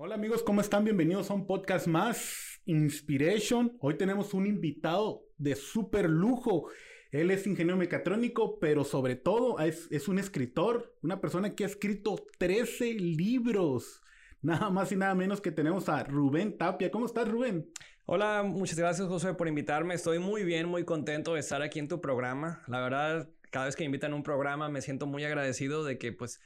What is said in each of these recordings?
Hola amigos, ¿cómo están? Bienvenidos a un podcast más, Inspiration. Hoy tenemos un invitado de súper lujo. Él es ingeniero mecatrónico, pero sobre todo es, es, un escritor, una persona que ha escrito 13 libros. Nada más y nada menos que tenemos a Rubén Tapia. ¿Cómo estás, Rubén? Hola, muchas gracias, José, por invitarme. Estoy muy bien, muy contento de estar aquí en tu programa. La verdad, cada vez que invitan a un programa me siento muy agradecido de que, pues,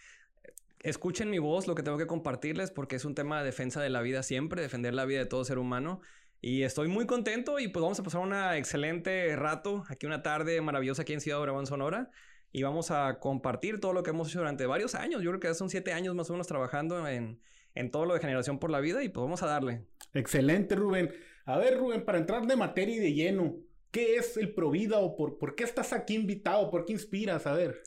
escuchen mi voz, lo que tengo que compartirles, porque es un tema de defensa de la vida siempre, defender la vida de todo ser humano. Y estoy muy contento y pues vamos a pasar una excelente rato, aquí una tarde maravillosa aquí en Ciudad Obregón, Sonora. Y vamos a compartir todo lo que hemos hecho durante varios años. Yo creo que son siete años más o menos trabajando en, en todo lo de generación por la vida y pues vamos a darle. Excelente, Rubén. A ver, Rubén, para entrar de materia y de lleno, ¿qué es el Provida o por, por qué estás aquí invitado? ¿Por qué inspiras? A ver.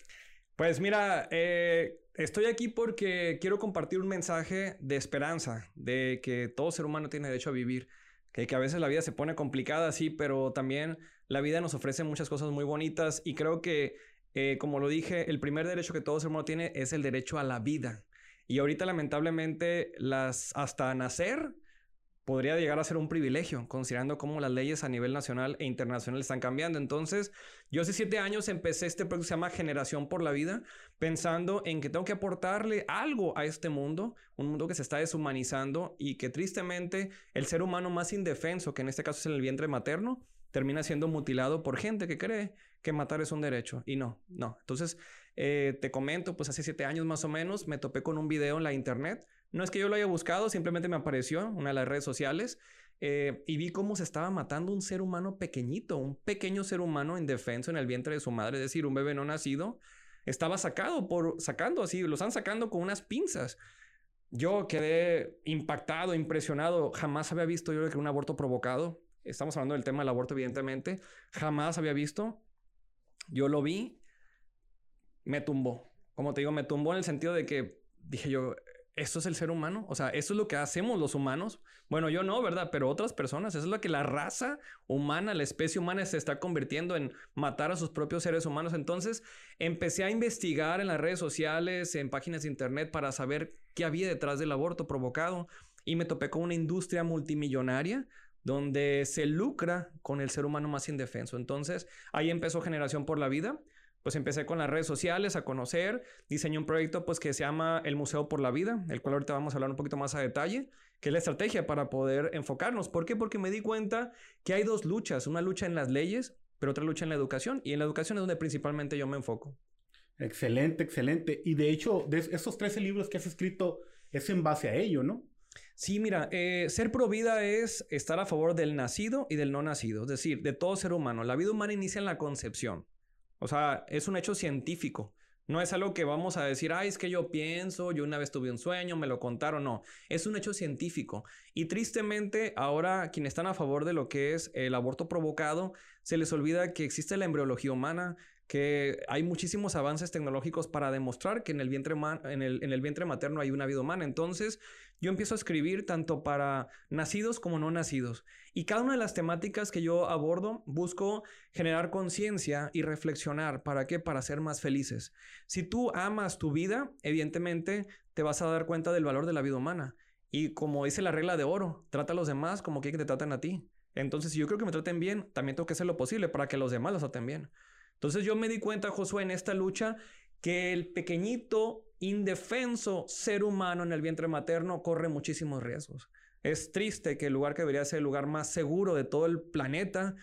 Pues mira, eh, estoy aquí porque quiero compartir un mensaje de esperanza, de que todo ser humano tiene derecho a vivir. Que, a veces la vida se pone complicada, sí, pero también la vida nos ofrece muchas cosas muy bonitas y creo que, eh, como lo dije, el primer derecho que todo ser humano tiene es el derecho a la vida. Y ahorita lamentablemente las hasta nacer podría llegar a ser un privilegio, considerando cómo las leyes a nivel nacional e internacional están cambiando. Entonces, yo hace siete años empecé este proyecto que se llama Generación por la Vida, pensando en que tengo que aportarle algo a este mundo, un mundo que se está deshumanizando y que tristemente el ser humano más indefenso, que en este caso es el vientre materno, termina siendo mutilado por gente que cree que matar es un derecho. Y no, no. Entonces, eh, te comento, pues hace siete años más o menos me topé con un video en la internet. No es que yo lo haya buscado, simplemente me apareció en una de las redes sociales eh, y vi cómo se estaba matando un ser humano pequeñito, un pequeño ser humano indefenso en el vientre de su madre, es decir, un bebé no nacido. Estaba sacado por, sacando así, lo están sacando con unas pinzas. Yo quedé impactado, impresionado. Jamás había visto yo que un aborto provocado estamos hablando del tema del aborto, evidentemente, jamás había visto. Yo lo vi, me tumbó. Como te digo, me tumbó en el sentido de que dije yo, ¿esto es el ser humano? O sea, ¿eso es lo que hacemos los humanos? Bueno, yo no, ¿verdad? Pero otras personas, eso es lo que la raza humana, la especie humana se está convirtiendo en matar a sus propios seres humanos. Entonces, empecé a investigar en las redes sociales, en páginas de internet, para saber qué había detrás del aborto provocado. Y me topé con una industria multimillonaria donde se lucra con el ser humano más indefenso. Entonces, ahí empezó Generación por la Vida. Pues empecé con las redes sociales a conocer, diseñé un proyecto pues que se llama El Museo por la Vida, el cual ahorita vamos a hablar un poquito más a detalle, que es la estrategia para poder enfocarnos. ¿Por qué? Porque me di cuenta que hay dos luchas, una lucha en las leyes, pero otra lucha en la educación, y en la educación es donde principalmente yo me enfoco. Excelente, excelente. Y de hecho, de esos 13 libros que has escrito es en base a ello, ¿no? Sí, mira, eh, ser pro vida es estar a favor del nacido y del no nacido, es decir, de todo ser humano. La vida humana inicia en la concepción. O sea, es un hecho científico. No es algo que vamos a decir, ay, es que yo pienso, yo una vez tuve un sueño, me lo contaron. No, es un hecho científico. Y tristemente, ahora quienes están a favor de lo que es el aborto provocado, se les olvida que existe la embriología humana, que hay muchísimos avances tecnológicos para demostrar que en el vientre, en el, en el vientre materno hay una vida humana. Entonces, yo empiezo a escribir tanto para nacidos como no nacidos. Y cada una de las temáticas que yo abordo, busco generar conciencia y reflexionar. ¿Para qué? Para ser más felices. Si tú amas tu vida, evidentemente te vas a dar cuenta del valor de la vida humana. Y como dice la regla de oro, trata a los demás como quieren que te traten a ti. Entonces, si yo creo que me traten bien, también tengo que hacer lo posible para que los demás los traten bien. Entonces yo me di cuenta, Josué, en esta lucha, que el pequeñito, indefenso ser humano en el vientre materno corre muchísimos riesgos. Es triste que el lugar que debería ser el lugar más seguro de todo el planeta,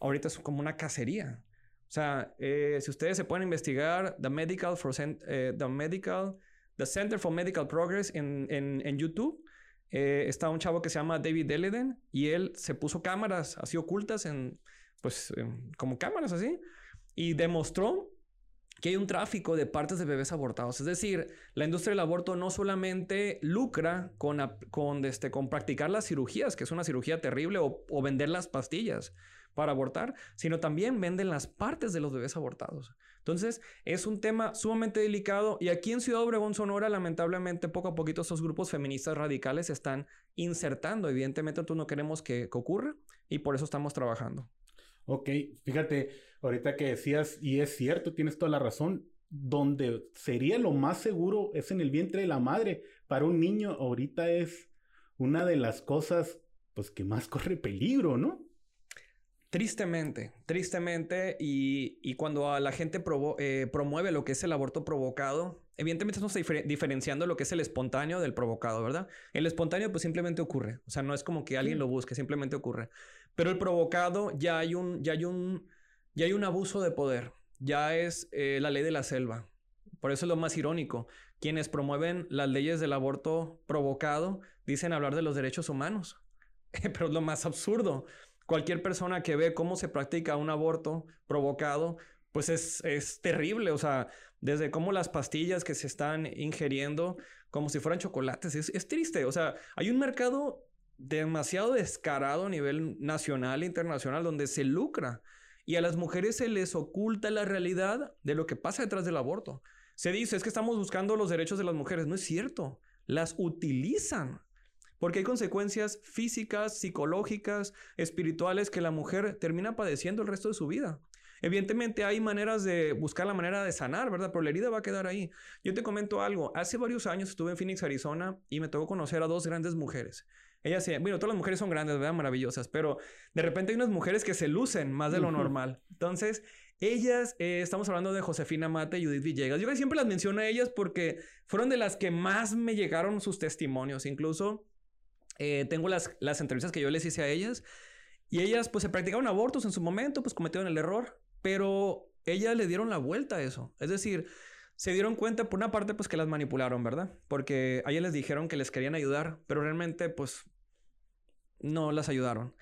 ahorita es como una cacería. O sea, eh, si ustedes se pueden investigar, The Medical, for, eh, the Medical, The Center for Medical Progress en, en, YouTube, eh, está un chavo que se llama David Deleden y él se puso cámaras así ocultas en, pues, como cámaras así y demostró que hay un tráfico de partes de bebés abortados. Es decir, la industria del aborto no solamente lucra con, con, este, con practicar las cirugías, que es una cirugía terrible, o, vender las pastillas para abortar, sino también venden las partes de los bebés abortados. Entonces, es un tema sumamente delicado y aquí en Ciudad Obregón, Sonora, lamentablemente, poco a poquito estos grupos feministas radicales están insertando. Evidentemente, nosotros no queremos que, que ocurra y por eso estamos trabajando. Ok, fíjate, ahorita que decías, y es cierto, tienes toda la razón, donde sería lo más seguro es en el vientre de la madre. Para un niño ahorita es una de las cosas pues que más corre peligro, ¿no? Tristemente, tristemente, y, cuando a la gente eh, promueve lo que es el aborto provocado, evidentemente estamos diferenciando lo que es el espontáneo del provocado, ¿verdad? El espontáneo pues simplemente ocurre, o sea, no es como que alguien lo busque, simplemente ocurre. Pero el provocado ya hay un, ya hay un, ya hay un abuso de poder, ya es eh, la ley de la selva. Por eso es lo más irónico. Quienes promueven las leyes del aborto provocado dicen hablar de los derechos humanos. Pero es lo más absurdo. Cualquier persona que ve cómo se practica un aborto provocado, pues es, es terrible. O sea, desde cómo las pastillas que se están ingiriendo como si fueran chocolates, es, es triste. O sea, hay un mercado demasiado descarado a nivel nacional e internacional donde se lucra y a las mujeres se les oculta la realidad de lo que pasa detrás del aborto. Se dice, es que estamos buscando los derechos de las mujeres. No es cierto. Las utilizan porque hay consecuencias físicas, psicológicas, espirituales que la mujer termina padeciendo el resto de su vida. Evidentemente hay maneras de buscar la manera de sanar, ¿verdad? Pero la herida va a quedar ahí. Yo te comento algo. Hace varios años estuve en Phoenix, Arizona, y me tocó conocer a dos grandes mujeres. Ellas, bueno, todas las mujeres son grandes, ¿verdad? Maravillosas, pero de repente hay unas mujeres que se lucen más de lo normal. Entonces, ellas, eh, estamos hablando de Josefina Mate y Judith Villegas. Yo siempre las menciono a ellas porque fueron de las que más me llegaron sus testimonios. Incluso eh, tengo las, las entrevistas que yo les hice a ellas y ellas pues se practicaron abortos en su momento, pues cometieron el error, pero ellas le dieron la vuelta a eso. Es decir, se dieron cuenta por una parte pues que las manipularon, ¿verdad? Porque a ellas les dijeron que les querían ayudar, pero realmente pues no las ayudaron.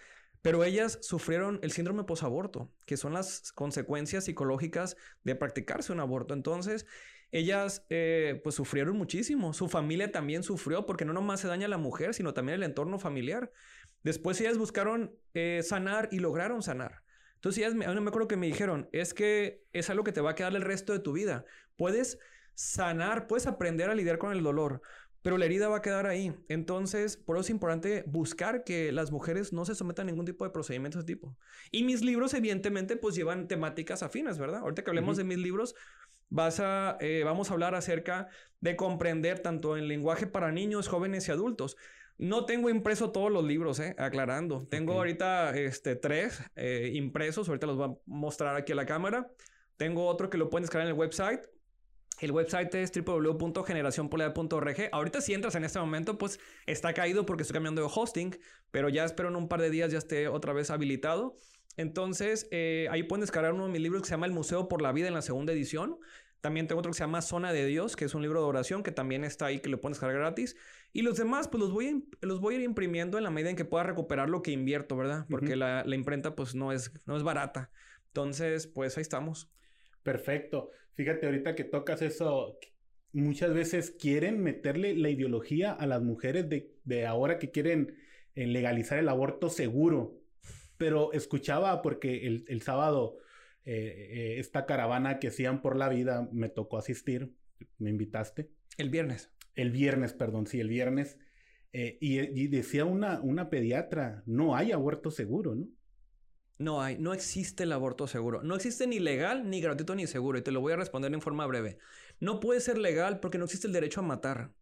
Pero ellas sufrieron el síndrome posaborto, que son las consecuencias psicológicas de practicarse un aborto. Entonces, ellas eh, pues sufrieron muchísimo. Su familia también sufrió porque no nomás se daña la mujer, sino también el entorno familiar. Después ellas buscaron eh, sanar y lograron sanar. Entonces ellas, me, me acuerdo que me dijeron, es que es algo que te va a quedar el resto de tu vida. Puedes sanar, puedes aprender a lidiar con el dolor, pero la herida va a quedar ahí. Entonces, por eso es importante buscar que las mujeres no se sometan a ningún tipo de procedimiento de ese tipo. Y mis libros, evidentemente, pues llevan temáticas afines, ¿verdad? Ahorita que hablemos de mis libros, vas a, eh, vamos a hablar acerca de comprender tanto en lenguaje para niños, jóvenes y adultos. No tengo impreso todos los libros, eh, aclarando. Tengo ahorita este, tres eh, impresos, ahorita los voy a mostrar aquí a la cámara. Tengo otro que lo pueden descargar en el website. El website es www.generacionpolea.org. Ahorita si entras en este momento, pues está caído porque estoy cambiando de hosting, pero ya espero en un par de días ya esté otra vez habilitado. Entonces, eh, ahí pueden descargar uno de mis libros que se llama El Museo por la Vida en la segunda edición. También tengo otro que se llama Zona de Dios, que es un libro de oración que también está ahí, que lo pueden descargar gratis. Y los demás, pues los voy, a, los voy a ir imprimiendo en la medida en que pueda recuperar lo que invierto, ¿verdad? Porque la, imprenta, pues no es, no es barata. Entonces, pues ahí estamos. Perfecto. Fíjate, ahorita que tocas eso, muchas veces quieren meterle la ideología a las mujeres de, de ahora que quieren eh, legalizar el aborto seguro pero escuchaba porque el, el sábado eh, eh, esta caravana que hacían por la vida me tocó asistir, me invitaste. El viernes. El viernes, perdón, sí, el viernes. Y, y, decía una, una pediatra, no hay aborto seguro, ¿no? No hay, no existe el aborto seguro. No existe ni legal, ni gratuito, ni seguro. Y te lo voy a responder en forma breve. No puede ser legal porque no existe el derecho a matar.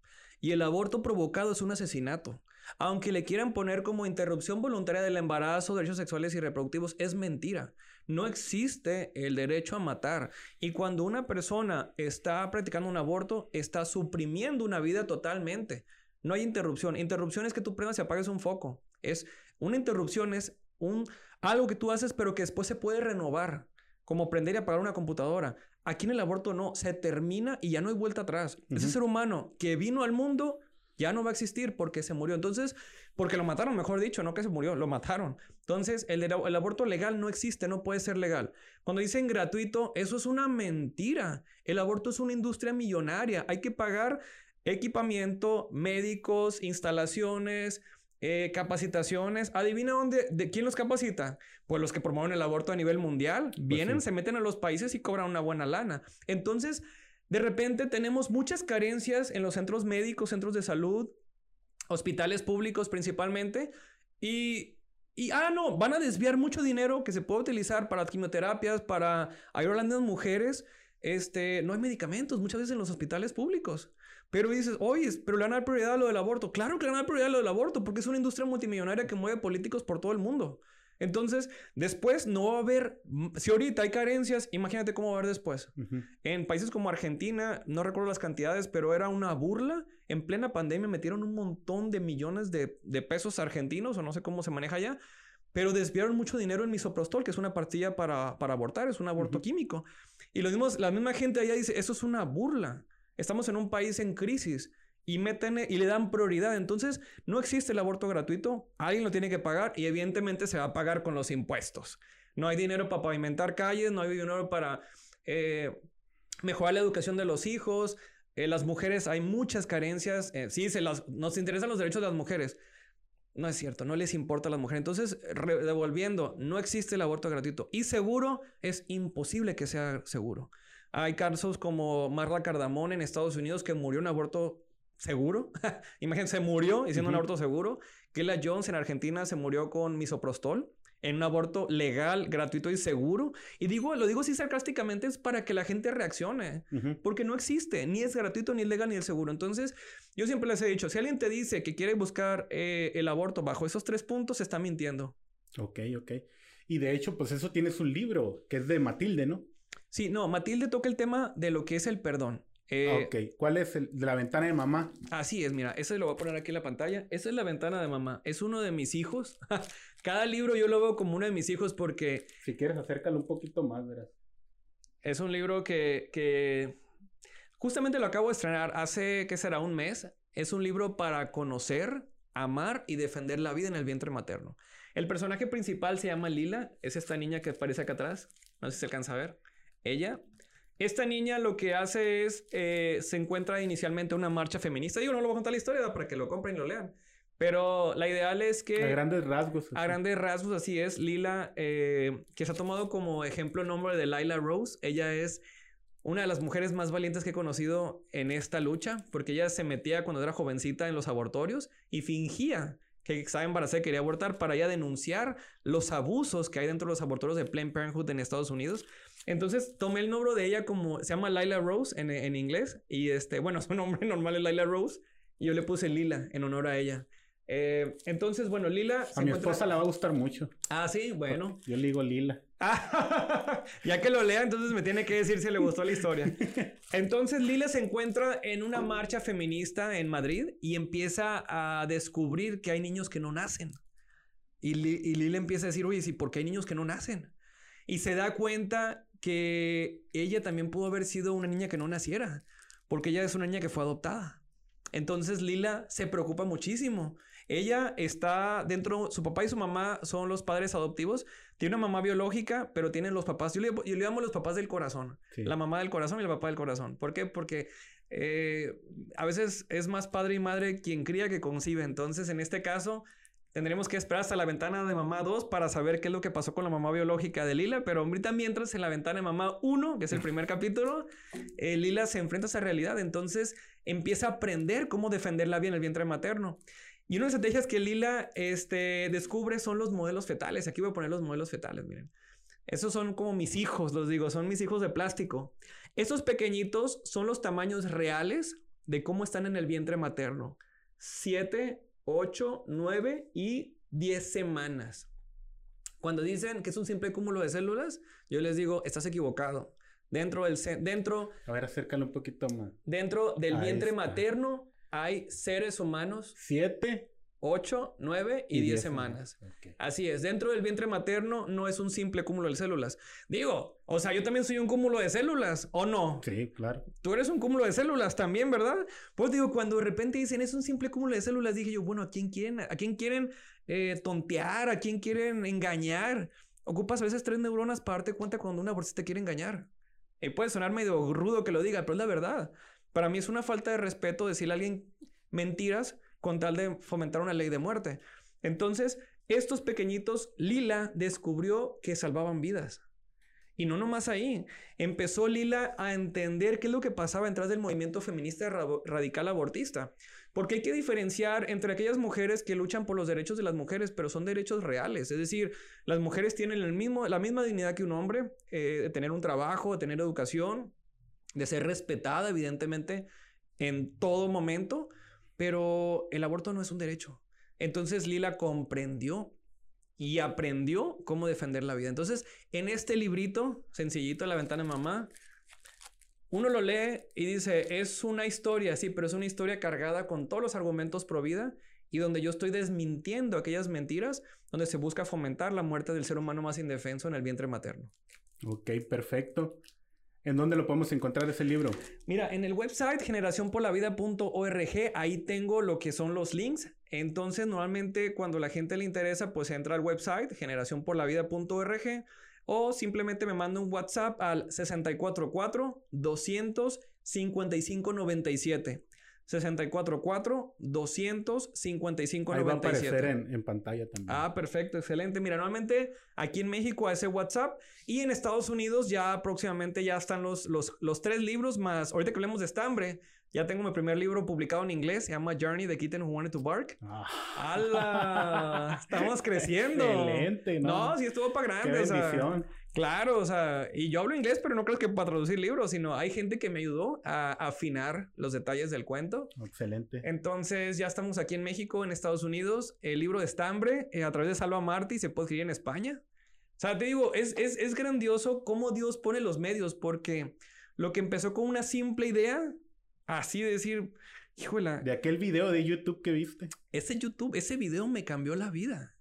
Y el aborto provocado es un asesinato. Aunque le quieran poner como interrupción voluntaria del embarazo, derechos sexuales y reproductivos, es mentira. No existe el derecho a matar. Y cuando una persona está practicando un aborto, está suprimiendo una vida totalmente. No hay interrupción. Interrupción es que tú prendas y apagues un foco. Es una interrupción es un algo que tú haces pero que después se puede renovar, como prender y apagar una computadora. Aquí en el aborto no, se termina y ya no hay vuelta atrás. Ese ser humano que vino al mundo ya no va a existir porque se murió. Entonces, porque lo mataron, mejor dicho, no que se murió, lo mataron. Entonces, el, el, aborto legal no existe, no puede ser legal. Cuando dicen gratuito, eso es una mentira. El aborto es una industria millonaria. Hay que pagar equipamiento, médicos, instalaciones, eh, capacitaciones. Adivina dónde, de quién los capacita. Pues los que promueven el aborto a nivel mundial. Pues Vienen, se meten a los países y cobran una buena lana. Entonces, de repente tenemos muchas carencias en los centros médicos, centros de salud, hospitales públicos principalmente. Y, y, ah, no, van a desviar mucho dinero que se puede utilizar para quimioterapias, para ayudar a las mujeres este, no hay medicamentos muchas veces en los hospitales públicos. Pero dices, oye, pero le van a dar prioridad a lo del aborto. Claro que le van a dar prioridad a lo del aborto porque es una industria multimillonaria que mueve políticos por todo el mundo. Entonces, después no va a haber, si ahorita hay carencias, imagínate cómo va a haber después. En países como Argentina, no recuerdo las cantidades, pero era una burla. En plena pandemia metieron un montón de millones de, de pesos argentinos, o no sé cómo se maneja allá, pero desviaron mucho dinero en misoprostol, que es una pastilla para, para abortar, es un aborto químico. Y lo mismo, la misma gente allá dice, eso es una burla. Estamos en un país en crisis y meten y le dan prioridad. Entonces, no existe el aborto gratuito, alguien lo tiene que pagar y evidentemente se va a pagar con los impuestos. No hay dinero para pavimentar calles, no hay dinero para eh, mejorar la educación de los hijos. Eh, las mujeres, hay muchas carencias. Eh, sí, se las, nos interesan los derechos de las mujeres. No es cierto, no les importa a las mujeres. Entonces, devolviendo, no existe el aborto gratuito. Y seguro, es imposible que sea seguro. Hay casos como Marla Cardamón en Estados Unidos que murió en aborto seguro. Imagínense, murió haciendo un aborto seguro. Kayla Jones en Argentina se murió con misoprostol en un aborto legal, gratuito y seguro. Y digo, lo digo así sarcásticamente, es para que la gente reaccione, porque no existe, ni es gratuito, ni es legal, ni es seguro. Entonces, yo siempre les he dicho, si alguien te dice que quiere buscar eh, el aborto bajo esos tres puntos, está mintiendo. Ok, ok. Y de hecho, pues eso tienes un libro que es de Matilde, ¿no? Sí, no, Matilde toca el tema de lo que es el perdón. Eh, ok, ¿cuál es el de la ventana de mamá? Así es, mira, ese lo voy a poner aquí en la pantalla. Esa es la ventana de mamá. Es uno de mis hijos. Cada libro yo lo veo como uno de mis hijos porque... Si quieres, acércalo un poquito más, verás. Es un libro que, que justamente lo acabo de estrenar hace, ¿qué será? Un mes. Es un libro para conocer, amar y defender la vida en el vientre materno. El personaje principal se llama Lila. Es esta niña que aparece acá atrás. No sé si se alcanza a ver. Ella esta niña lo que hace es, eh, se encuentra inicialmente una marcha feminista. Digo, no lo voy a contar la historia para que lo compren y lo lean. Pero la ideal es que... A grandes rasgos. A grandes rasgos, así es. Lila, eh, que se ha tomado como ejemplo el nombre de Lila Rose. Ella es una de las mujeres más valientes que he conocido en esta lucha, porque ella se metía cuando era jovencita en los abortorios y fingía que estaba embarazada y quería abortar para ya denunciar los abusos que hay dentro de los abortorios de Planned Parenthood en Estados Unidos. Entonces tomé el nombre de ella como, se llama Lila Rose en, en inglés, y este, bueno, su nombre normal es Lila Rose, y yo le puse Lila en honor a ella. Eh, entonces, bueno, Lila. A mi esposa le va a gustar mucho. Ah, sí, bueno. Yo le digo Lila. ya que lo lea, entonces me tiene que decir si le gustó la historia. Entonces, Lila se encuentra en una marcha feminista en Madrid y empieza a descubrir que hay niños que no nacen. Y, y Lila empieza a decir, oye, ¿sí por qué hay niños que no nacen? Y se da cuenta que ella también pudo haber sido una niña que no naciera, porque ella es una niña que fue adoptada. Entonces Lila se preocupa muchísimo. Ella está dentro, su papá y su mamá son los padres adoptivos. Tiene una mamá biológica, pero tienen los papás. Yo le, yo le llamo los papás del corazón. La mamá del corazón y el papá del corazón. ¿Por qué? Porque eh, a veces es más padre y madre quien cría que concibe. Entonces, en este caso, Tendremos que esperar hasta la ventana de mamá 2 para saber qué es lo que pasó con la mamá biológica de Lila, pero ahorita mientras en la ventana de mamá 1, que es el primer capítulo, eh, Lila se enfrenta a esa realidad, entonces empieza a aprender cómo defenderla bien el vientre materno. Y una de las estrategias que Lila este, descubre son los modelos fetales. Aquí voy a poner los modelos fetales, miren. Esos son como mis hijos, los digo, son mis hijos de plástico. Estos pequeñitos son los tamaños reales de cómo están en el vientre materno. 7, 8, 9 y 10 semanas. Cuando dicen que es un simple cúmulo de células, yo les digo, estás equivocado. Dentro del... Dentro, A ver, acércalo un poquito más. Dentro del vientre materno hay seres humanos. Siete. 8, 9 y, 10 semanas. Así es, dentro del vientre materno no es un simple cúmulo de células. Digo, o sea, yo también soy un cúmulo de células, ¿o no? Sí, claro. Tú eres un cúmulo de células también, ¿verdad? Pues digo, cuando de repente dicen es un simple cúmulo de células, dije yo, bueno, ¿a quién quieren, a quién quieren eh, tontear? ¿A quién quieren engañar? Ocupas a veces tres neuronas para darte cuenta cuando una bolsita te quiere engañar. Y puede sonar medio rudo que lo diga, pero es la verdad. Para mí es una falta de respeto decirle a alguien mentiras con tal de fomentar una ley de muerte. Entonces, estos pequeñitos, Lila descubrió que salvaban vidas. Y no nomás ahí, empezó Lila a entender qué es lo que pasaba detrás del movimiento feminista radical abortista. Porque hay que diferenciar entre aquellas mujeres que luchan por los derechos de las mujeres, pero son derechos reales. Es decir, las mujeres tienen el mismo, la misma dignidad que un hombre, eh, de tener un trabajo, de tener educación, de ser respetada, evidentemente, en todo momento, pero el aborto no es un derecho. Entonces Lila comprendió y aprendió cómo defender la vida. Entonces, en este librito, sencillito, La ventana mamá, uno lo lee y dice, es una historia, sí, pero es una historia cargada con todos los argumentos pro vida y donde yo estoy desmintiendo aquellas mentiras donde se busca fomentar la muerte del ser humano más indefenso en el vientre materno. Ok, perfecto. ¿En dónde lo podemos encontrar ese libro? Mira, en el website generacionporlavida.org, ahí tengo lo que son los links. Entonces, normalmente cuando la gente le interesa, pues entra al website generacionporlavida.org o simplemente me manda un WhatsApp al 644 200 5597. 644 200 5597. Ahí va a aparecer en, en, pantalla también. Ah, perfecto, excelente. Mira, normalmente aquí en México a ese WhatsApp y en Estados Unidos ya próximamente ya están los, los, los tres libros más. Ahorita que hablemos de estambre, ya tengo mi primer libro publicado en inglés, se llama Journey, the Kitten Who Wanted to Bark. Ah. ¡Hala! Estamos creciendo. Excelente, ¿no? No, sí estuvo para grande. Qué bendición. Claro, o sea, y yo hablo inglés, pero no creo que para traducir libros, sino hay gente que me ayudó a, afinar los detalles del cuento. Excelente. Entonces, ya estamos aquí en México, en Estados Unidos. El libro de Estambre, eh, a través de Salva Martí, se puede escribir en España. O sea, te digo, es, es, es grandioso cómo Dios pone los medios, porque lo que empezó con una simple idea Así decir, híjola. De aquel video de YouTube que viste. Ese YouTube, ese video me cambió la vida.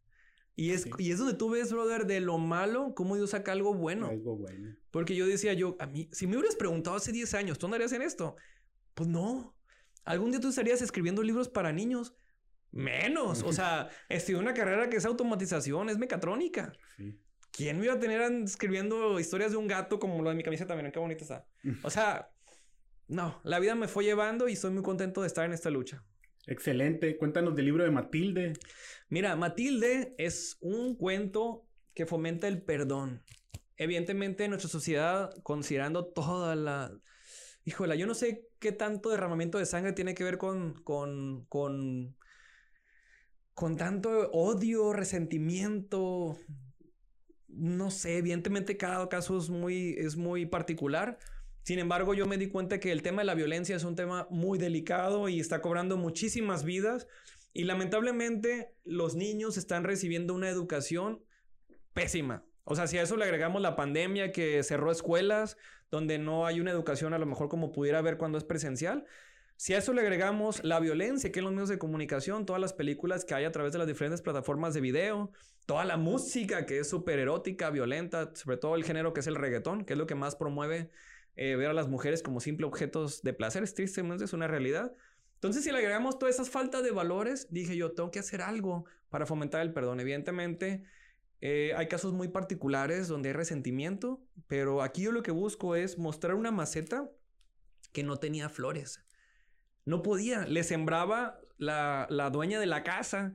Y es, y es donde tú ves, brother, de lo malo, cómo Dios saca algo bueno. Algo bueno. Porque yo decía, yo, a mí, si me hubieras preguntado hace 10 años, ¿tú andarías en esto? Pues no. ¿Algún día tú estarías escribiendo libros para niños? Menos. o sea, estudié una carrera que es automatización, es mecatrónica. Sí. ¿Quién me iba a tener escribiendo historias de un gato como lo de mi camisa también? Qué bonita está. O sea, no, la vida me fue llevando y estoy muy contento de estar en esta lucha. Excelente. Cuéntanos del libro de Matilde. Mira, Matilde es un cuento que fomenta el perdón. Evidentemente, en nuestra sociedad, considerando toda la. Híjole, yo no sé qué tanto derramamiento de sangre tiene que ver con. con. con. con tanto odio, resentimiento. No sé, evidentemente cada caso es muy, es muy particular. Sin embargo, yo me di cuenta que el tema de la violencia es un tema muy delicado y está cobrando muchísimas vidas. Y lamentablemente los niños están recibiendo una educación pésima. O sea, si a eso le agregamos la pandemia que cerró escuelas, donde no hay una educación a lo mejor como pudiera haber cuando es presencial. Si a eso le agregamos la violencia que en los medios de comunicación, todas las películas que hay a través de las diferentes plataformas de video, toda la música que es súper erótica, violenta, sobre todo el género que es el reggaetón, que es lo que más promueve eh, ver a las mujeres como simples objetos de placer, es tristemente es una realidad. Entonces, si le agregamos todas esas faltas de valores, dije yo, tengo que hacer algo para fomentar el perdón. Evidentemente, eh, hay casos muy particulares donde hay resentimiento, pero aquí yo lo que busco es mostrar una maceta que no tenía flores. No podía, le sembraba la, la dueña de la casa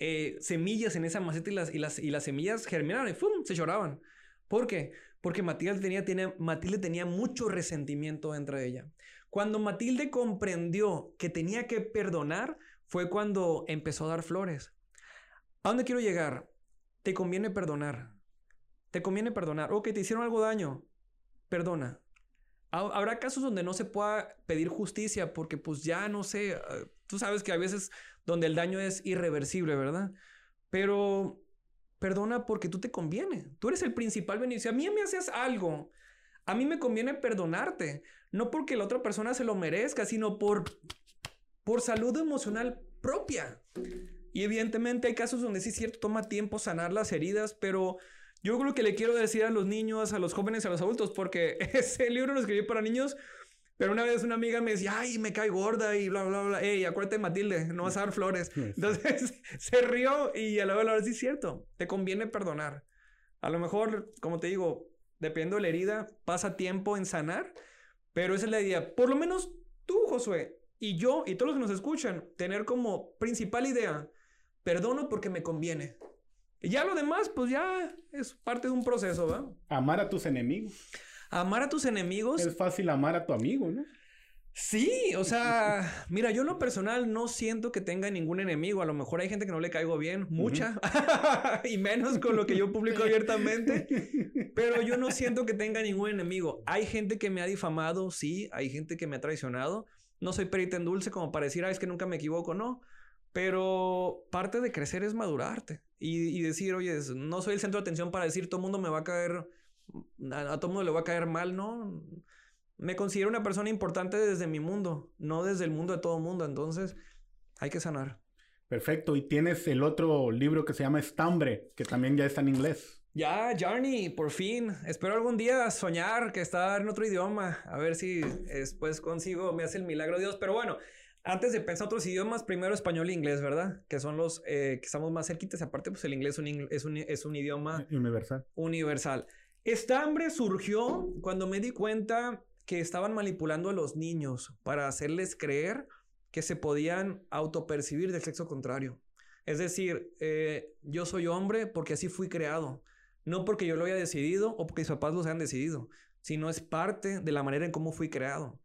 eh, semillas en esa maceta y las, y las, y las semillas germinaron y ¡fum! se lloraban. ¿Por qué? Porque Matilde tenía, mucho resentimiento dentro de ella. Cuando Matilde comprendió que tenía que perdonar, fue cuando empezó a dar flores. ¿A dónde quiero llegar? Te conviene perdonar. Te conviene perdonar. Ok, te hicieron algo daño. Perdona. Habrá casos donde no se pueda pedir justicia porque pues ya no sé, ah, tú sabes que hay veces donde el daño es irreversible, ¿verdad? Pero Perdona porque tú te conviene. Tú eres el principal beneficio. A mí me haces algo. A mí me conviene perdonarte. No porque la otra persona se lo merezca, sino por, por salud emocional propia. Y evidentemente hay casos donde sí es cierto, toma tiempo sanar las heridas, pero yo creo que le quiero decir a los niños, a los jóvenes, a los adultos, porque ese libro lo escribí para niños pero una vez una amiga me decía, ay, me cae gorda y bla, bla, bla. Ey, acuérdate, Matilde, no vas a dar flores. Entonces se rió y a la hora sí es cierto, te conviene perdonar. A lo mejor, como te digo, dependiendo de la herida, pasa tiempo en sanar, pero esa es la idea. Por lo menos tú, Josué, y yo, y todos los que nos escuchan, tener como principal idea, perdono porque me conviene. Y ya lo demás, pues ya es parte de un proceso, ¿va? Amar a tus enemigos. Amar a tus enemigos. Es fácil amar a tu amigo, ¿no? Sí, o sea, mira, yo en lo personal no siento que tenga ningún enemigo. A lo mejor hay gente que no le caigo bien, mucha, y menos con lo que yo publico abiertamente. Pero yo no siento que tenga ningún enemigo. Hay gente que me ha difamado, sí, hay gente que me ha traicionado. No soy perita en dulce como para decir, ah, es que nunca me equivoco, no. Pero parte de crecer es madurarte y, decir, oye, no soy el centro de atención para decir, todo el mundo me va a caer, a, a todo mundo le va a caer mal, ¿no? me considero una persona importante desde mi mundo, no desde el mundo de todo mundo. Entonces, hay que sanar. Perfecto. Y tienes el otro libro que se llama Estambre, que también ya está en inglés. Ya, Journey, por fin. Espero algún día soñar que está en otro idioma. A ver si después consigo, me hace el milagro Dios. Pero bueno, antes de pensar otros idiomas, primero español e inglés, ¿verdad? Que son los eh, que estamos más cerquitas. Aparte, pues el inglés es un, es un idioma universal. Universal. Estambre surgió cuando me di cuenta que estaban manipulando a los niños para hacerles creer que se podían autopercibir del sexo contrario. Es decir, eh, yo soy hombre porque así fui creado, no porque yo lo haya decidido o porque mis papás lo hayan decidido, sino es parte de la manera en cómo fui creado.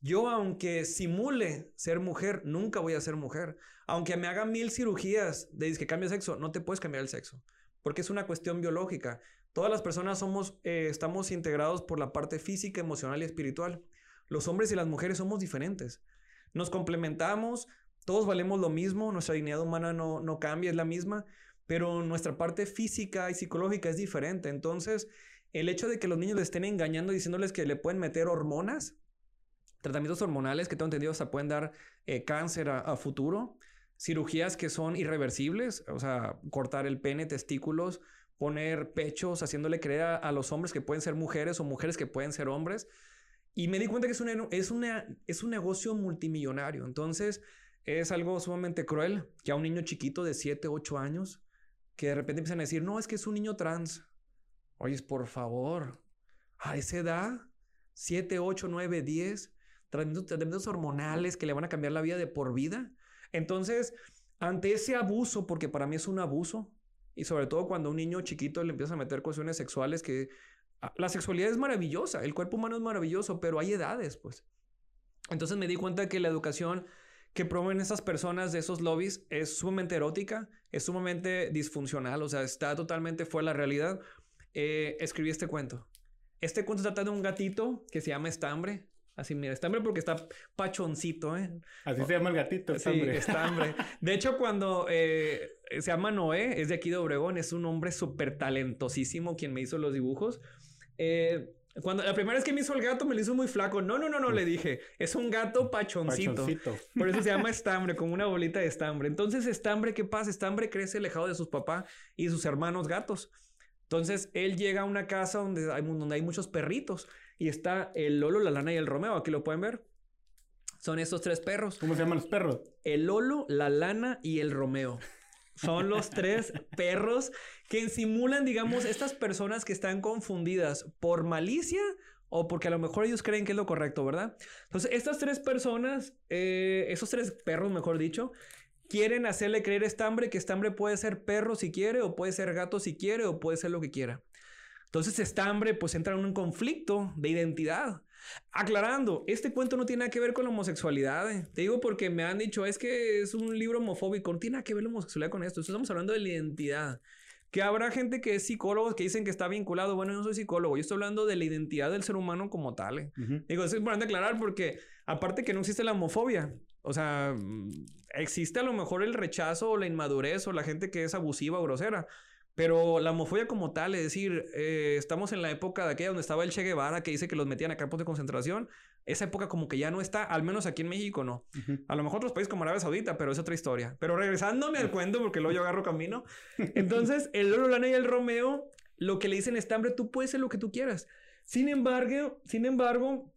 Yo, aunque simule ser mujer, nunca voy a ser mujer. Aunque me haga mil cirugías de que cambie sexo, no te puedes cambiar el sexo, porque es una cuestión biológica. Todas las personas somos, eh, estamos integrados por la parte física, emocional y espiritual. Los hombres y las mujeres somos diferentes. Nos complementamos, todos valemos lo mismo, nuestra dignidad humana no, no cambia, es la misma, pero nuestra parte física y psicológica es diferente. Entonces, el hecho de que los niños les estén engañando diciéndoles que le pueden meter hormonas, tratamientos hormonales que tengo entendido hasta pueden dar eh, cáncer a, futuro, cirugías que son irreversibles, o sea, cortar el pene, testículos, poner pechos, haciéndole creer a, los hombres que pueden ser mujeres o mujeres que pueden ser hombres. Y me di cuenta que es, es, una, es un negocio multimillonario. Entonces, es algo sumamente cruel que a un niño chiquito de 7, 8 años, que de repente empiezan a decir, no, es que es un niño trans. Oye, por favor, a esa edad, 7, 8, 9, 10, tratamientos hormonales que le van a cambiar la vida de por vida. Entonces, ante ese abuso, porque para mí es un abuso, y sobre todo cuando un niño chiquito le empieza a meter cuestiones sexuales que... Ah, la sexualidad es maravillosa, el cuerpo humano es maravilloso, pero hay edades, pues. Entonces me di cuenta que la educación que promueven esas personas de esos lobbies es sumamente erótica, es sumamente disfuncional, o sea, está totalmente fuera de la realidad. Eh, escribí este cuento. Este cuento trata de un gatito que se llama Estambre. Así, mira, estambre porque está pachoncito, ¿eh? Así se llama el gatito, estambre. Sí, estambre. De hecho, cuando eh, se llama Noé, es de aquí de Obregón, es un hombre súper talentosísimo quien me hizo los dibujos. Eh, cuando la primera vez que me hizo el gato me lo hizo muy flaco. No, no, no, no, le dije. Es un gato pachoncito. pachoncito. Por eso se llama estambre, como una bolita de estambre. Entonces, estambre, ¿qué pasa? Estambre crece alejado de sus papás y sus hermanos gatos. Entonces, él llega a una casa donde hay, donde hay muchos perritos. Y está el Lolo, la Lana y el Romeo. Aquí lo pueden ver. Son estos tres perros. ¿Cómo se llaman los perros? El Lolo, la Lana y el Romeo. Son los tres perros que simulan, digamos, estas personas que están confundidas por malicia o porque a lo mejor ellos creen que es lo correcto, ¿verdad? Entonces, estas tres personas, eh, esos tres perros, mejor dicho, quieren hacerle creer a Estambre que Estambre puede ser perro si quiere, o puede ser gato si quiere, o puede ser lo que quiera. Entonces, Estambre pues entra en un conflicto de identidad. Aclarando, este cuento no tiene nada que ver con la homosexualidad. Eh. Te digo porque me han dicho, es que es un libro homofóbico. No tiene nada que ver la homosexualidad con esto. Estamos hablando de la identidad. Que habrá gente que es psicólogo que dicen que está vinculado. Bueno, yo no soy psicólogo. Yo estoy hablando de la identidad del ser humano como tal. Eh. Digo, es importante aclarar porque aparte que no existe la homofobia. O sea, existe a lo mejor el rechazo o la inmadurez o la gente que es abusiva o grosera. Pero la homofobia como tal, es decir, eh, estamos en la época de aquella donde estaba el Che Guevara que dice que los metían a campos de concentración. Esa época como que ya no está, al menos aquí en México no. A lo mejor otros países como Arabia Saudita, pero es otra historia. Pero regresándome al cuento, porque luego yo agarro camino. Entonces, el Lolo Lana y el Romeo, lo que le dicen Estambre, tú puedes ser lo que tú quieras. Sin embargo, sin embargo,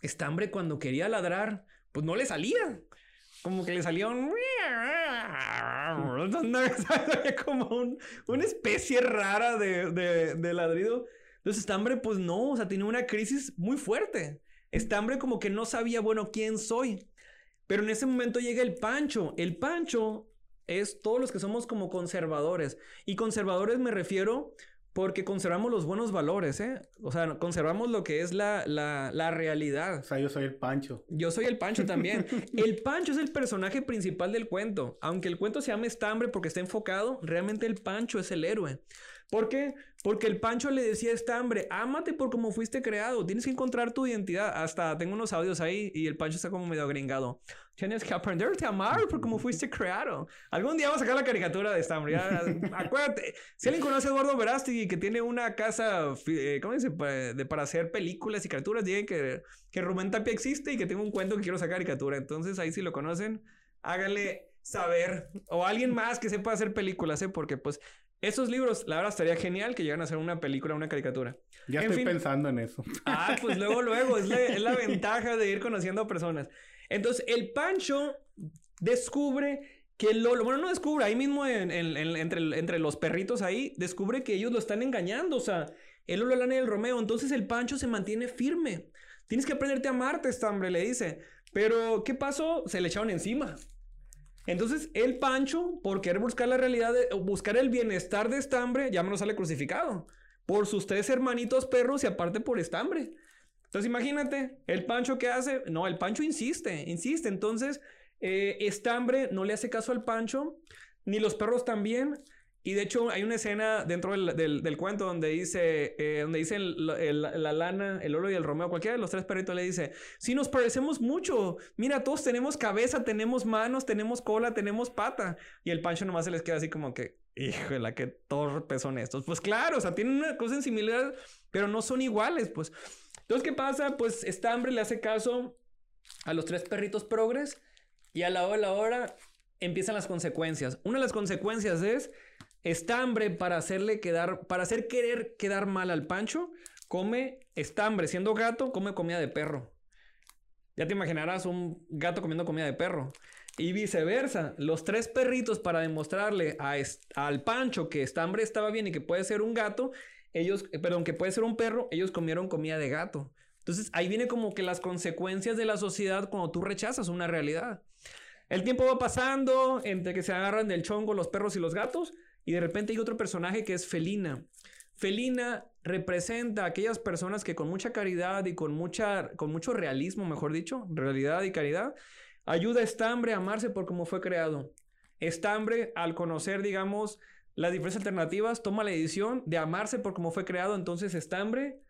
Estambre cuando quería ladrar, pues no le salía como que le salía un... como un, una especie rara de, de, de, ladrido. Entonces, Estambre, pues no, o sea, tiene una crisis muy fuerte. Estambre como que no sabía, bueno, quién soy. Pero en ese momento llega el Pancho. El Pancho es todos los que somos como conservadores. Y conservadores me refiero porque conservamos los buenos valores, ¿eh? O sea, conservamos lo que es la, la, la realidad. O sea, yo soy el Pancho. Yo soy el Pancho también. el Pancho es el personaje principal del cuento. Aunque el cuento se llame Estambre porque está enfocado, realmente el Pancho es el héroe. ¿Por qué? Porque el Pancho le decía a Estambre, ámate por cómo fuiste creado, tienes que encontrar tu identidad. Hasta tengo unos audios ahí y el Pancho está como medio gringado. Tienes que aprenderte a amar por cómo fuiste creado. Algún día vamos a sacar la caricatura de Estambre. acuérdate, si alguien conoce a Eduardo Verástegui que tiene una casa, eh, ¿cómo dice? De, para hacer películas y caricaturas, digan que, que Rubén Tapia existe y que tengo un cuento que quiero sacar caricatura. Entonces ahí si lo conocen, háganle saber o alguien más que sepa hacer películas, ¿eh? Porque pues esos libros, la verdad, estaría genial que llegan a ser una película, una caricatura. Ya estoy pensando en eso. Ah, pues luego, luego. Es la, es la ventaja de ir conociendo a personas. Entonces, el Pancho descubre que lo, bueno, no descubre, ahí mismo entre, entre, los perritos ahí, descubre que ellos lo están engañando. O sea, el Lolo, Lana y el Romeo. Entonces, el Pancho se mantiene firme. Tienes que aprenderte a amarte, esta hombre, le dice. Pero, ¿qué pasó? Se le echaron encima. Entonces, el Pancho, por querer buscar la realidad, buscar el bienestar de Estambre, ya me lo sale crucificado. Por sus tres hermanitos perros y aparte por Estambre. Entonces, imagínate, el Pancho que hace, no, el Pancho insiste, insiste. Entonces, eh, Estambre no le hace caso al Pancho, ni los perros también. Y de hecho, hay una escena dentro del, del, cuento donde dice, eh, donde dice la lana, el oro y el Romeo, cualquiera de los tres perritos le dice, sí, nos parecemos mucho. Mira, todos tenemos cabeza, tenemos manos, tenemos cola, tenemos pata. Y el Pancho nomás se les queda así como que, híjole, qué torpes son estos. Pues claro, o sea, tienen una cosa en similar, pero no son iguales, pues. Entonces, ¿qué pasa? Pues esta hambre le hace caso a los tres perritos progres y a la hora, a la hora empiezan las consecuencias. Una de las consecuencias es Estambre para hacerle quedar, para hacer querer quedar mal al Pancho, come estambre. Siendo gato, come comida de perro. Ya te imaginarás un gato comiendo comida de perro. Y viceversa, los tres perritos para demostrarle a al Pancho que estambre estaba bien y que puede ser un gato, ellos, eh, perdón, que puede ser un perro, ellos comieron comida de gato. Entonces ahí viene como que las consecuencias de la sociedad cuando tú rechazas una realidad. El tiempo va pasando entre que se agarran del chongo los perros y los gatos y de repente hay otro personaje que es Felina. Felina representa a aquellas personas que con mucha caridad y con, mucha, con mucho realismo, mejor dicho, realidad y caridad, ayuda a Estambre a amarse por cómo fue creado. Estambre, al conocer, digamos, las diferentes alternativas, toma la decisión de amarse por cómo fue creado. Entonces, Estambre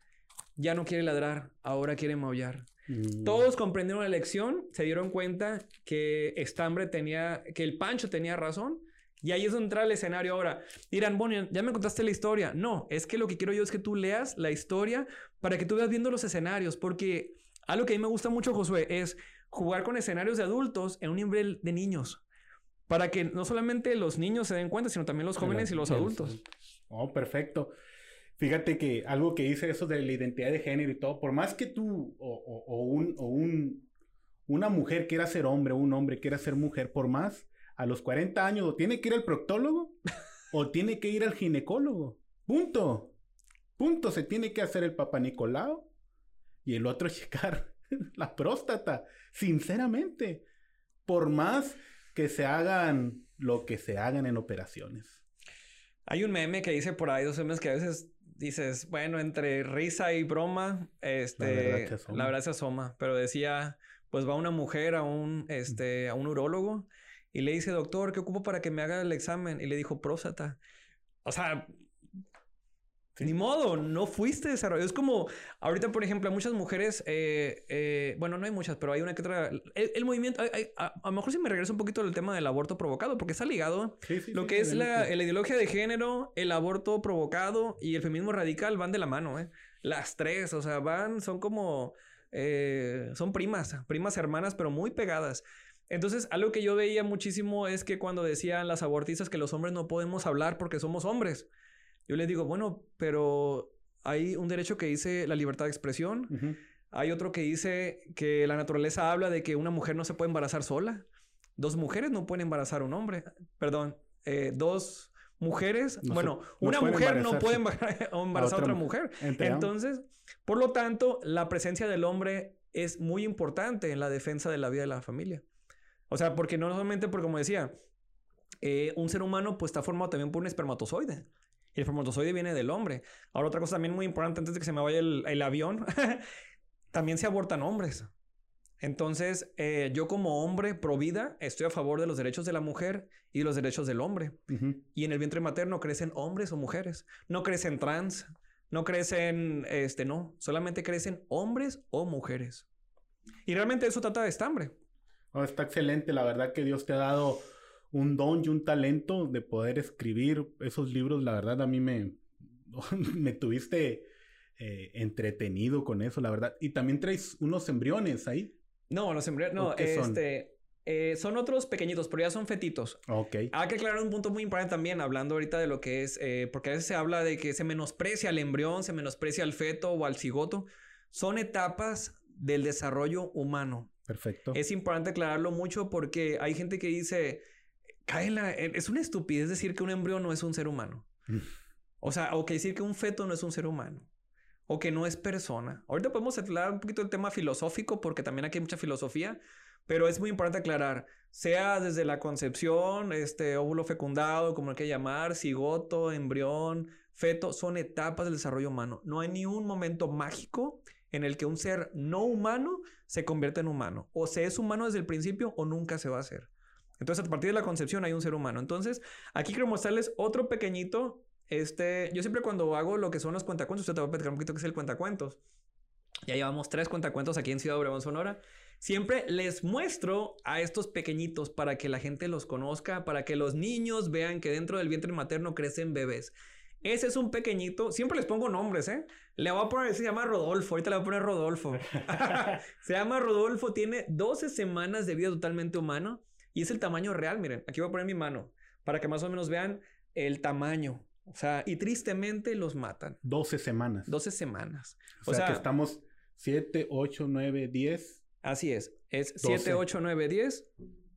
ya no quiere ladrar, ahora quiere maullar. Mm. Todos comprendieron la lección, se dieron cuenta que Estambre tenía, que el Pancho tenía razón y ahí es donde entra el escenario ahora. Dirán, bueno, ya me contaste la historia. No, es que lo que quiero yo es que tú leas la historia para que tú veas viendo los escenarios, porque algo que a mí me gusta mucho, Josué, es jugar con escenarios de adultos en un nivel de niños. Para que no solamente los niños se den cuenta, sino también los jóvenes y los adultos. Oh, perfecto. Fíjate que algo que dice eso de la identidad de género y todo, por más que tú o, un, o un, una mujer quiera ser hombre o un hombre quiera ser mujer, por más a los 40 años o tiene que ir al proctólogo o tiene que ir al ginecólogo. Punto. Punto. Se tiene que hacer el papá Nicolau y el otro checar la próstata. Sinceramente. Por más que se hagan lo que se hagan en operaciones. Hay un meme que dice por ahí dos memes que a veces dices, bueno, entre risa y broma, este, la verdad se asoma. Pero decía, pues va una mujer a un, este, a un urólogo y le dice, doctor, ¿qué ocupo para que me haga el examen? Y le dijo, próstata. O sea, ni modo, no fuiste desarrollado. Es como, ahorita, por ejemplo, hay muchas mujeres, eh, eh, bueno, no hay muchas, pero hay una que otra. El, movimiento, a, lo mejor si me regreso un poquito al tema del aborto provocado, porque está ligado. lo que es la, ideología de género, el aborto provocado y el feminismo radical van de la mano, ¿eh? Las tres, o sea, van, son como. Son primas, primas hermanas, pero muy pegadas. Entonces, algo que yo veía muchísimo es que cuando decían las abortistas que los hombres no podemos hablar porque somos hombres, yo les digo, bueno, pero hay un derecho que dice la libertad de expresión, hay otro que dice que la naturaleza habla de que una mujer no se puede embarazar sola, dos mujeres no pueden embarazar a un hombre, perdón, eh, dos mujeres, bueno, una mujer no puede embarazar a otra, mujer. Entonces, por lo tanto, la presencia del hombre es muy importante en la defensa de la vida de la familia. O sea, porque no solamente, porque como decía, eh, un ser humano pues está formado también por un espermatozoide. Y el espermatozoide viene del hombre. Ahora, otra cosa también muy importante antes de que se me vaya el, el avión, también se abortan hombres. Entonces, eh, yo como hombre pro vida estoy a favor de los derechos de la mujer y de los derechos del hombre. Y en el vientre materno crecen hombres o mujeres. No crecen trans, no crecen, este, no, solamente crecen hombres o mujeres. Y realmente eso trata de estambre. Oh, está excelente, la verdad que Dios te ha dado un don y un talento de poder escribir esos libros. La verdad a mí me, me tuviste eh, entretenido con eso, la verdad. Y también traes unos embriones ahí. No, los embriones, no, este... Eh, son otros pequeñitos, pero ya son fetitos. Ok. Hay que aclarar un punto muy importante también, hablando ahorita de lo que es, eh, porque a veces se habla de que se menosprecia al embrión, se menosprecia al feto o al cigoto. Son etapas del desarrollo humano. Perfecto. Es importante aclararlo mucho porque hay gente que dice, cae la, es una estupidez decir que un embrión no es un ser humano. Mm. o sea, o que decir que un feto no es un ser humano o que no es persona. Ahorita podemos hablar un poquito del tema filosófico porque también aquí hay mucha filosofía, pero es muy importante aclarar, sea desde la concepción, este óvulo fecundado, como hay que llamar, cigoto, embrión, feto, son etapas del desarrollo humano. No hay ni un momento mágico en el que un ser no humano se convierte en humano. O se es humano desde el principio o nunca se va a hacer. Entonces, a partir de la concepción hay un ser humano. Entonces, aquí quiero mostrarles otro pequeñito este, yo siempre cuando hago lo que son los cuentacuentos, usted te va a platicar un poquito qué es el cuentacuentos. Ya llevamos tres cuentacuentos aquí en Ciudad Obregón, Sonora. Siempre les muestro a estos pequeñitos para que la gente los conozca, para que los niños vean que dentro del vientre materno crecen bebés. Ese es un pequeñito. Siempre les pongo nombres, ¿eh? Le voy a poner, se llama Rodolfo. Ahorita le voy a poner Rodolfo. se llama Rodolfo. Tiene 12 semanas de vida totalmente humano. Y es el tamaño real. Miren, aquí voy a poner mi mano. Para que más o menos vean el tamaño. O sea, y tristemente los matan. 12 semanas. 12 semanas. O, sea, que estamos 7, 8, 9, 10. Así es. Es 7, 8, 9, 10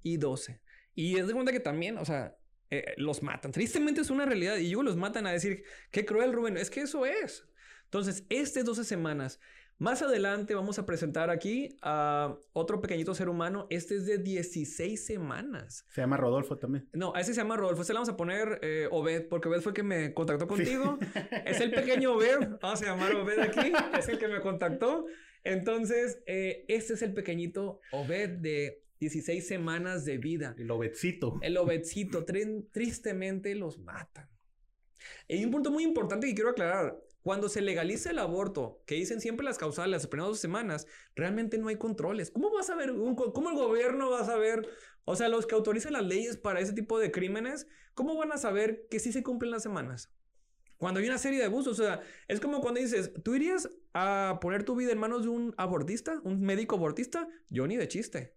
y 12. Y es de cuenta que también, o sea, eh, los matan. Tristemente es una realidad. Y luego los matan a decir, qué cruel, Rubén. Es que eso es. Entonces, este 12 semanas más adelante vamos a presentar aquí a otro pequeñito ser humano. Este es de 16 semanas. Se llama Rodolfo también. No, a ese se llama Rodolfo. Este le vamos a poner eh, Obed, porque Obed fue el que me contactó contigo. Es el pequeño Obed. Vamos a llamar Obed aquí. Es el que me contactó. Entonces, eh, este es el pequeñito Obed de 16 semanas de vida. El Obedcito. El Obedcito. tristemente los matan. Y hay un punto muy importante que quiero aclarar. Cuando se legaliza el aborto, que dicen siempre las causales las primeras dos semanas, realmente no hay controles. ¿Cómo vas a ver, cómo el gobierno va a saber, o sea, los que autorizan las leyes para ese tipo de crímenes, cómo van a saber que sí se cumplen las semanas? Cuando hay una serie de abusos, o sea, es como cuando dices, ¿tú irías a poner tu vida en manos de un abortista, un médico abortista? Yo ni de chiste.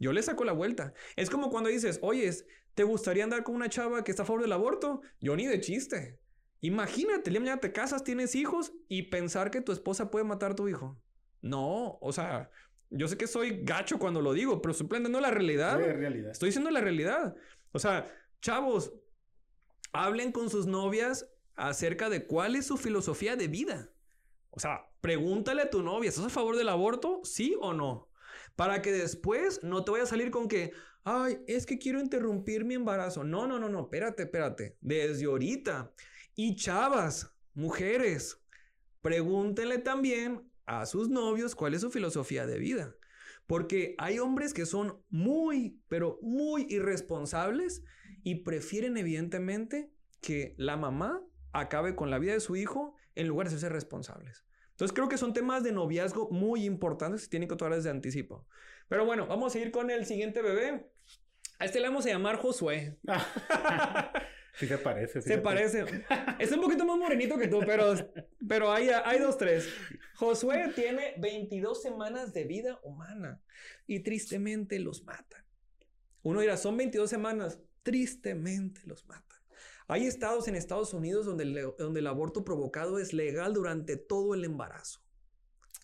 Yo le saco la vuelta. Es como cuando dices, oyes, ¿te gustaría andar con una chava que está a favor del aborto? Yo ni de chiste. Imagínate, ya te casas, tienes hijos y pensar que tu esposa puede matar a tu hijo. No, o sea, yo sé que soy gacho cuando lo digo, pero estoy planteando la realidad. realidad. Estoy diciendo la realidad. O sea, chavos, hablen con sus novias acerca de cuál es su filosofía de vida. O sea, pregúntale a tu novia, ¿estás a favor del aborto? ¿Sí o no? Para que después no te vaya a salir con que, ay, es que quiero interrumpir mi embarazo. No, no, no, no, espérate, espérate. Desde ahorita y chavas, mujeres, pregúntenle también a sus novios cuál es su filosofía de vida. Porque hay hombres que son muy, pero muy irresponsables y prefieren evidentemente que la mamá acabe con la vida de su hijo en lugar de ser responsables. Entonces creo que son temas de noviazgo muy importantes que tienen que tomar desde anticipo. Pero bueno, vamos a ir con el siguiente bebé. A este le vamos a llamar Josué. Sí se parece. se parece. es un poquito más morenito que tú, pero, pero hay, hay dos, tres. Josué tiene 22 semanas de vida humana y tristemente los matan. Uno dirá, son 22 semanas. Tristemente los matan. Hay estados en Estados Unidos donde el, aborto provocado es legal durante todo el embarazo.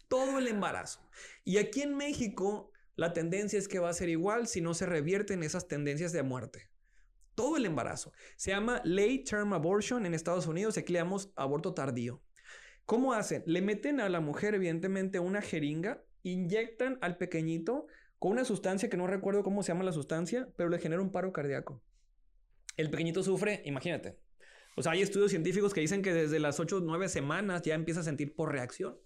Todo el embarazo. Y aquí en México la tendencia es que va a ser igual si no se revierten esas tendencias de muerte todo el embarazo. Se llama late term abortion en Estados Unidos, aquí le llamamos aborto tardío. ¿Cómo hacen? Le meten a la mujer, evidentemente, una jeringa, inyectan al pequeñito con una sustancia que no recuerdo cómo se llama la sustancia, pero le genera un paro cardíaco. El pequeñito sufre, imagínate, O sea, hay estudios científicos que dicen que desde las 8 o 9 semanas ya empieza a sentir por reacción.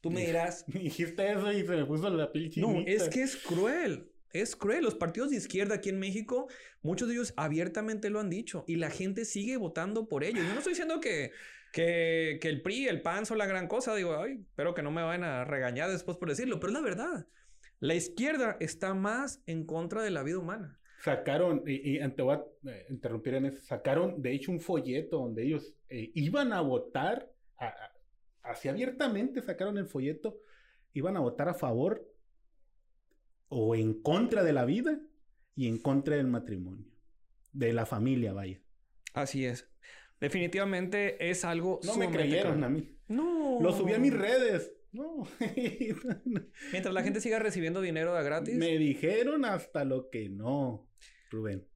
Tú me dirás. Dijiste eso y se me puso la piel No, es que es cruel. Es cruel. Los partidos de izquierda aquí en México, muchos de ellos abiertamente lo han dicho y la gente sigue votando por ellos. Yo no estoy diciendo que, que, que el PRI, el PAN son la gran cosa. Digo, ay, espero que no me vayan a regañar después por decirlo, pero es la verdad. La izquierda está más en contra de la vida humana. Sacaron, y, y te voy a eh, interrumpir en eso, sacaron de hecho un folleto donde ellos eh, iban a votar, así abiertamente sacaron el folleto, iban a votar a favor o en contra de la vida y en contra del matrimonio, de la familia, vaya. Así es. Definitivamente es algo. No me creyeron a mí. No. Lo subí a mis redes. No. Mientras la gente siga recibiendo dinero de gratis. Me dijeron hasta lo que no, Rubén.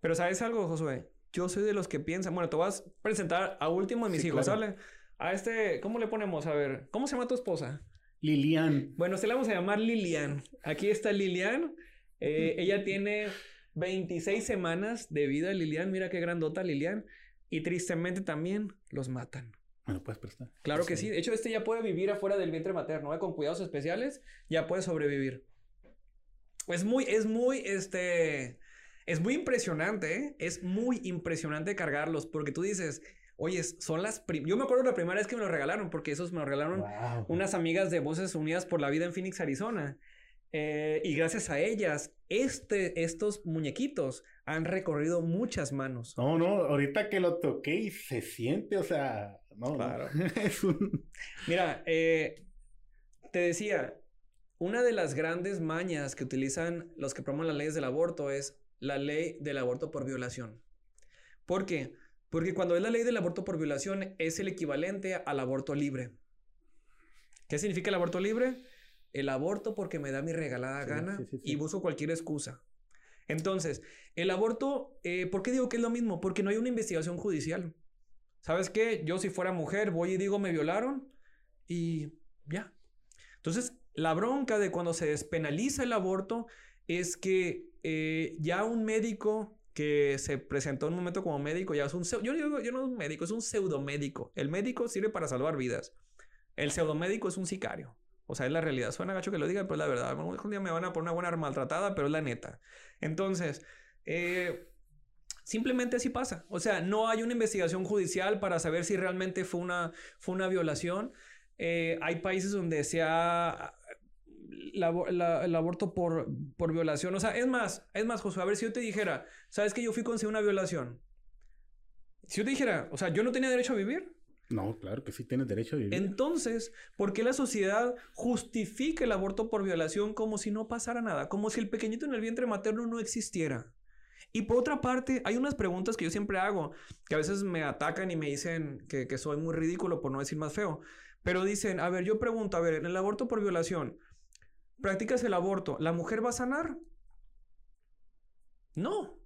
Pero ¿sabes algo, Josué? Yo soy de los que piensan, bueno, te vas a presentar a último de mis hijos, ¿sale? A este, ¿cómo le ponemos? A ver, ¿cómo se llama tu esposa? Lilian. Bueno, se la vamos a llamar Lilian. Aquí está Lilian. Eh, ella tiene 26 semanas de vida, Lilian. Mira qué grandota, Lilian. Y tristemente también los matan. Bueno, puedes prestar. Claro que sí. De hecho, este ya puede vivir afuera del vientre materno, ¿eh? Con cuidados especiales, ya puede sobrevivir. Es muy, es muy, este... Es muy impresionante, ¿eh? Es muy impresionante cargarlos porque tú dices, oye, son las... Yo me acuerdo la primera vez que me lo regalaron porque esos me lo regalaron unas amigas de Voces Unidas por la Vida en Phoenix, Arizona. Eh, y gracias a ellas, este, estos muñequitos han recorrido muchas manos. No, no, ahorita que lo toqué y se siente, o sea, no, claro. es un... Mira, eh, te decía, una de las grandes mañas que utilizan los que promueven las leyes del aborto es la ley del aborto por violación. ¿Por qué? Porque cuando es la ley del aborto por violación es el equivalente al aborto libre. ¿Qué significa el aborto libre? el aborto porque me da mi regalada gana y busco cualquier excusa. Entonces, el aborto, eh, ¿por qué digo que es lo mismo? Porque no hay una investigación judicial. ¿Sabes qué? Yo si fuera mujer voy y digo me violaron y ya. Entonces, la bronca de cuando se despenaliza el aborto es que eh, ya un médico que se presentó en un momento como médico, ya es un... Yo, yo, yo no es un médico, es un pseudomédico. El médico sirve para salvar vidas. El pseudomédico es un sicario. O sea, es la realidad. Suena gacho que lo diga, pero es la verdad. Un día me van a poner una buena maltratada, pero es la neta. Entonces, eh, simplemente así pasa. O sea, no hay una investigación judicial para saber si realmente fue una, fue una violación. Eh, hay países donde se ha el aborto por, por violación. O sea, es más, es más, José, a ver si yo te dijera, ¿sabes que yo fui con una violación? Si yo te dijera, o sea, yo no tenía derecho a vivir. No, claro que sí tienes derecho a vivir. Entonces, ¿por qué la sociedad justifica el aborto por violación como si no pasara nada? Como si el pequeñito en el vientre materno no existiera. Y por otra parte, hay unas preguntas que yo siempre hago, que a veces me atacan y me dicen que, que soy muy ridículo, por no decir más feo. Pero dicen, a ver, yo pregunto, a ver, en el aborto por violación, practicas el aborto, ¿la mujer va a sanar? No.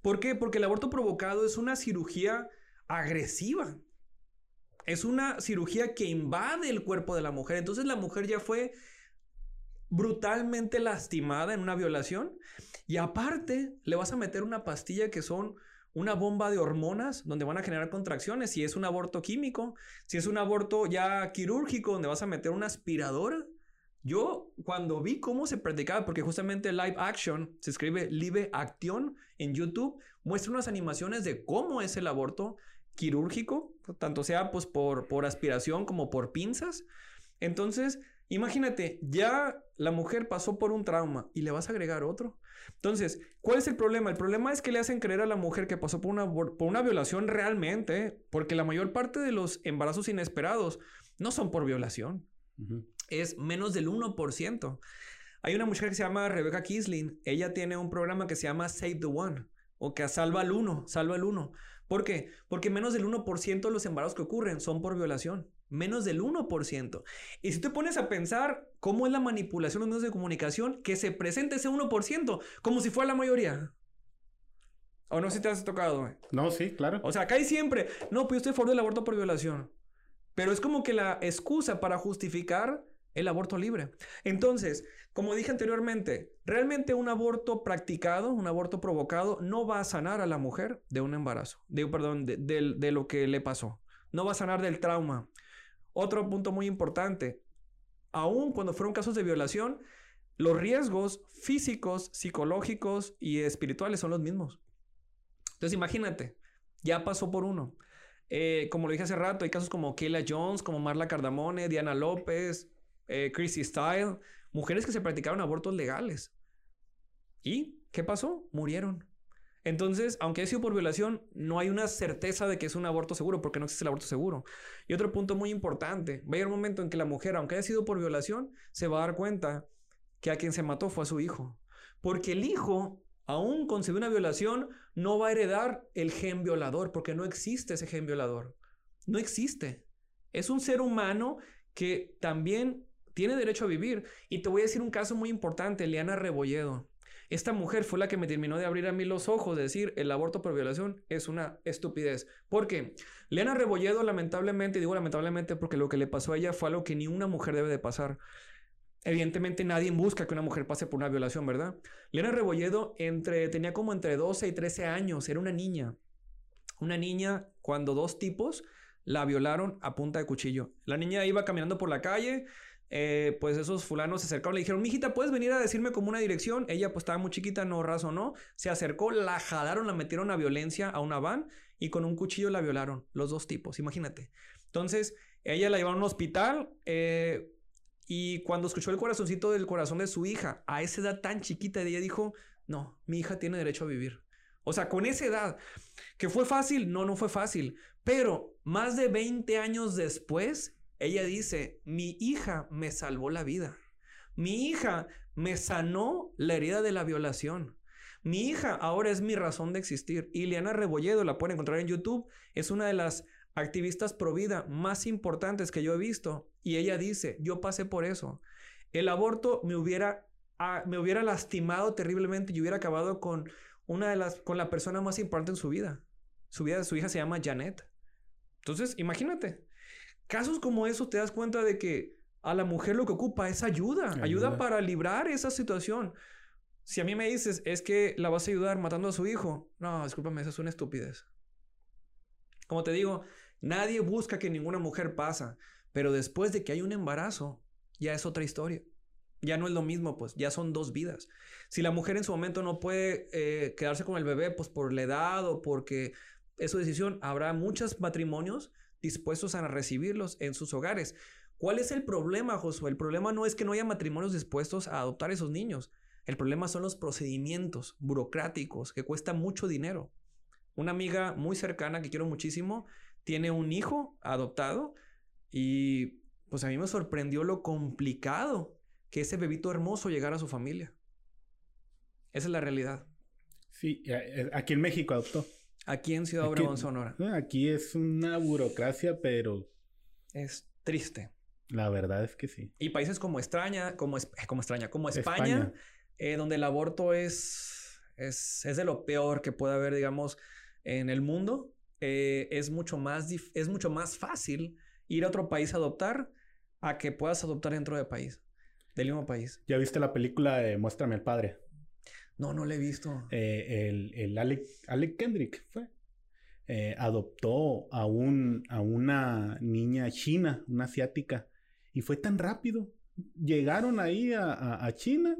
¿Por qué? Porque el aborto provocado es una cirugía agresiva es una cirugía que invade el cuerpo de la mujer. Entonces la mujer ya fue brutalmente lastimada en una violación. Y aparte, le vas a meter una pastilla que son una bomba de hormonas donde van a generar contracciones. Si es un aborto químico, si es un aborto ya quirúrgico donde vas a meter una aspiradora. Yo cuando vi cómo se practicaba, porque justamente live action, se escribe live action en YouTube, muestra unas animaciones de cómo es el aborto quirúrgico, tanto sea pues por, por aspiración como por pinzas. Entonces, imagínate, ya la mujer pasó por un trauma y le vas a agregar otro. Entonces, ¿cuál es el problema? El problema es que le hacen creer a la mujer que pasó por una, por una violación realmente, porque la mayor parte de los embarazos inesperados no son por violación. Es menos del 1%. Hay una mujer que se llama Rebecca Kisling. Ella tiene un programa que se llama Save the One. O que salva al uno, salva al uno. ¿Por qué? Porque menos del 1% de los embarazos que ocurren son por violación. Menos del 1%. Y si te pones a pensar cómo es la manipulación de los medios de comunicación, que se presente ese 1% como si fuera la mayoría. ¿O no si te has tocado? No, sí, claro. O sea, acá hay siempre, no, pues yo estoy a favor del aborto por violación. Pero es como que la excusa para justificar el aborto libre. Entonces, como dije anteriormente, realmente un aborto practicado, un aborto provocado, no va a sanar a la mujer de un embarazo, de, perdón, de, lo que le pasó. No va a sanar del trauma. Otro punto muy importante, aún cuando fueron casos de violación, los riesgos físicos, psicológicos y espirituales son los mismos. Entonces imagínate, ya pasó por uno. Eh, como lo dije hace rato, hay casos como Kayla Jones, como Marla Cardamone, Diana López, eh, Chrissy Style, mujeres que se practicaron abortos legales. ¿Y qué pasó? Murieron. Entonces, aunque haya sido por violación, no hay una certeza de que es un aborto seguro porque no existe el aborto seguro. Y otro punto muy importante, va a llegar un momento en que la mujer, aunque haya sido por violación, se va a dar cuenta que a quien se mató fue a su hijo. Porque el hijo, aún concebió una violación, no va a heredar el gen violador porque no existe ese gen violador. No existe. Es un ser humano que también tiene derecho a vivir. Y te voy a decir un caso muy importante, Liana Rebolledo. Esta mujer fue la que me terminó de abrir a mí los ojos, de decir, el aborto por violación es una estupidez. ¿Por qué? Leana Rebolledo, lamentablemente, digo lamentablemente porque lo que le pasó a ella fue algo que ni una mujer debe de pasar. Evidentemente nadie busca que una mujer pase por una violación, ¿verdad? Leana Rebolledo entre, tenía como entre 12 y 13 años, era una niña. Una niña cuando dos tipos la violaron a punta de cuchillo. La niña iba caminando por la calle, eh, pues esos fulanos se acercaron, le dijeron, mijita, ¿puedes venir a decirme como una dirección? Ella pues estaba muy chiquita, no razonó, se acercó, la jalaron, la metieron a violencia a una van y con un cuchillo la violaron, los dos tipos, imagínate. Entonces, ella la llevaron a un hospital eh, y cuando escuchó el corazoncito del corazón de su hija, a esa edad tan chiquita, ella dijo, no, mi hija tiene derecho a vivir. O sea, con esa edad, que fue fácil, no, no fue fácil, pero más de 20 años después, ella dice, mi hija me salvó la vida. Mi hija me sanó la herida de la violación. Mi hija ahora es mi razón de existir. Ileana Rebolledo, la pueden encontrar en YouTube, es una de las activistas pro vida más importantes que yo he visto. Y ella dice, yo pasé por eso. El aborto me hubiera, ah, me hubiera lastimado terriblemente y hubiera acabado con una de las, con la persona más importante en su vida. Su vida, su hija se llama Janet. Entonces, imagínate, Casos como esos te das cuenta de que a la mujer lo que ocupa es ayuda, ayuda, para librar esa situación. Si a mí me dices, es que la vas a ayudar matando a su hijo, no, discúlpame, eso es una estupidez. Como te digo, nadie busca que ninguna mujer pasa, pero después de que hay un embarazo, ya es otra historia. Ya no es lo mismo, pues ya son dos vidas. Si la mujer en su momento no puede eh, quedarse con el bebé, pues por la edad o porque es su decisión, habrá muchos matrimonios dispuestos a recibirlos en sus hogares. ¿Cuál es el problema, Josué? El problema no es que no haya matrimonios dispuestos a adoptar esos niños. El problema son los procedimientos burocráticos que cuestan mucho dinero. Una amiga muy cercana que quiero muchísimo tiene un hijo adoptado y pues a mí me sorprendió lo complicado que ese bebito hermoso llegara a su familia. Esa es la realidad. Sí, eh, aquí en México adoptó. Aquí en Ciudad Obregón, Sonora. Aquí es una burocracia, pero... Es triste. La verdad es que sí. Y países como extraña, como, eh, como extraña, como España, eh, donde el aborto es, es, es, de lo peor que puede haber, digamos, en el mundo, eh, es, mucho más es mucho más fácil ir a otro país a adoptar a que puedas adoptar dentro del país, del mismo país. ¿Ya viste la película de Muéstrame al Padre? No, no le he visto. Eh, el, el Alec, Alec, Kendrick fue. Eh, adoptó a, un, a una niña china, una asiática, y fue tan rápido. Llegaron ahí a, a, China,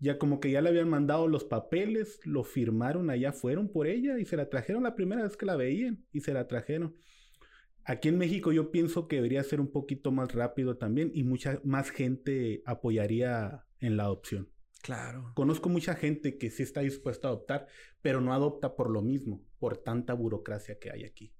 ya como que ya le habían mandado los papeles, lo firmaron allá, fueron por ella y se la trajeron la primera vez que la veían y se la trajeron. Aquí en México yo pienso que debería ser un poquito más rápido también y mucha más gente apoyaría en la adopción. Claro. Conozco mucha gente que sí está dispuesta a adoptar, pero no adopta por lo mismo, por tanta burocracia que hay aquí.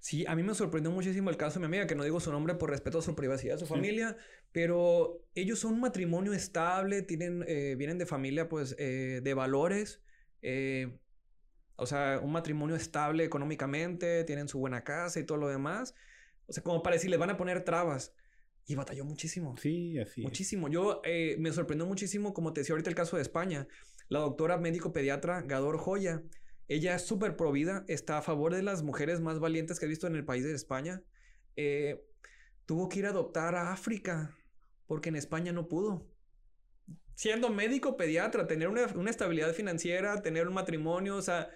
Sí, a mí me sorprendió muchísimo el caso de mi amiga, que no digo su nombre por respeto a su privacidad, a su familia, pero ellos son un matrimonio estable, tienen, eh, vienen de familia, pues, eh, de valores, eh, o sea, un matrimonio estable económicamente, tienen su buena casa y todo lo demás. O sea, como para decir, les van a poner trabas. Y batalló muchísimo. Sí, así. Muchísimo. Yo eh, me sorprendió muchísimo, como te decía ahorita el caso de España. La doctora médico pediatra Gador Joya, ella es súper provida, está a favor de las mujeres más valientes que he visto en el país de España. Eh, tuvo que ir a adoptar a África Porque en España no pudo. Siendo médico pediatra, tener una, una estabilidad financiera, tener un matrimonio, o sea,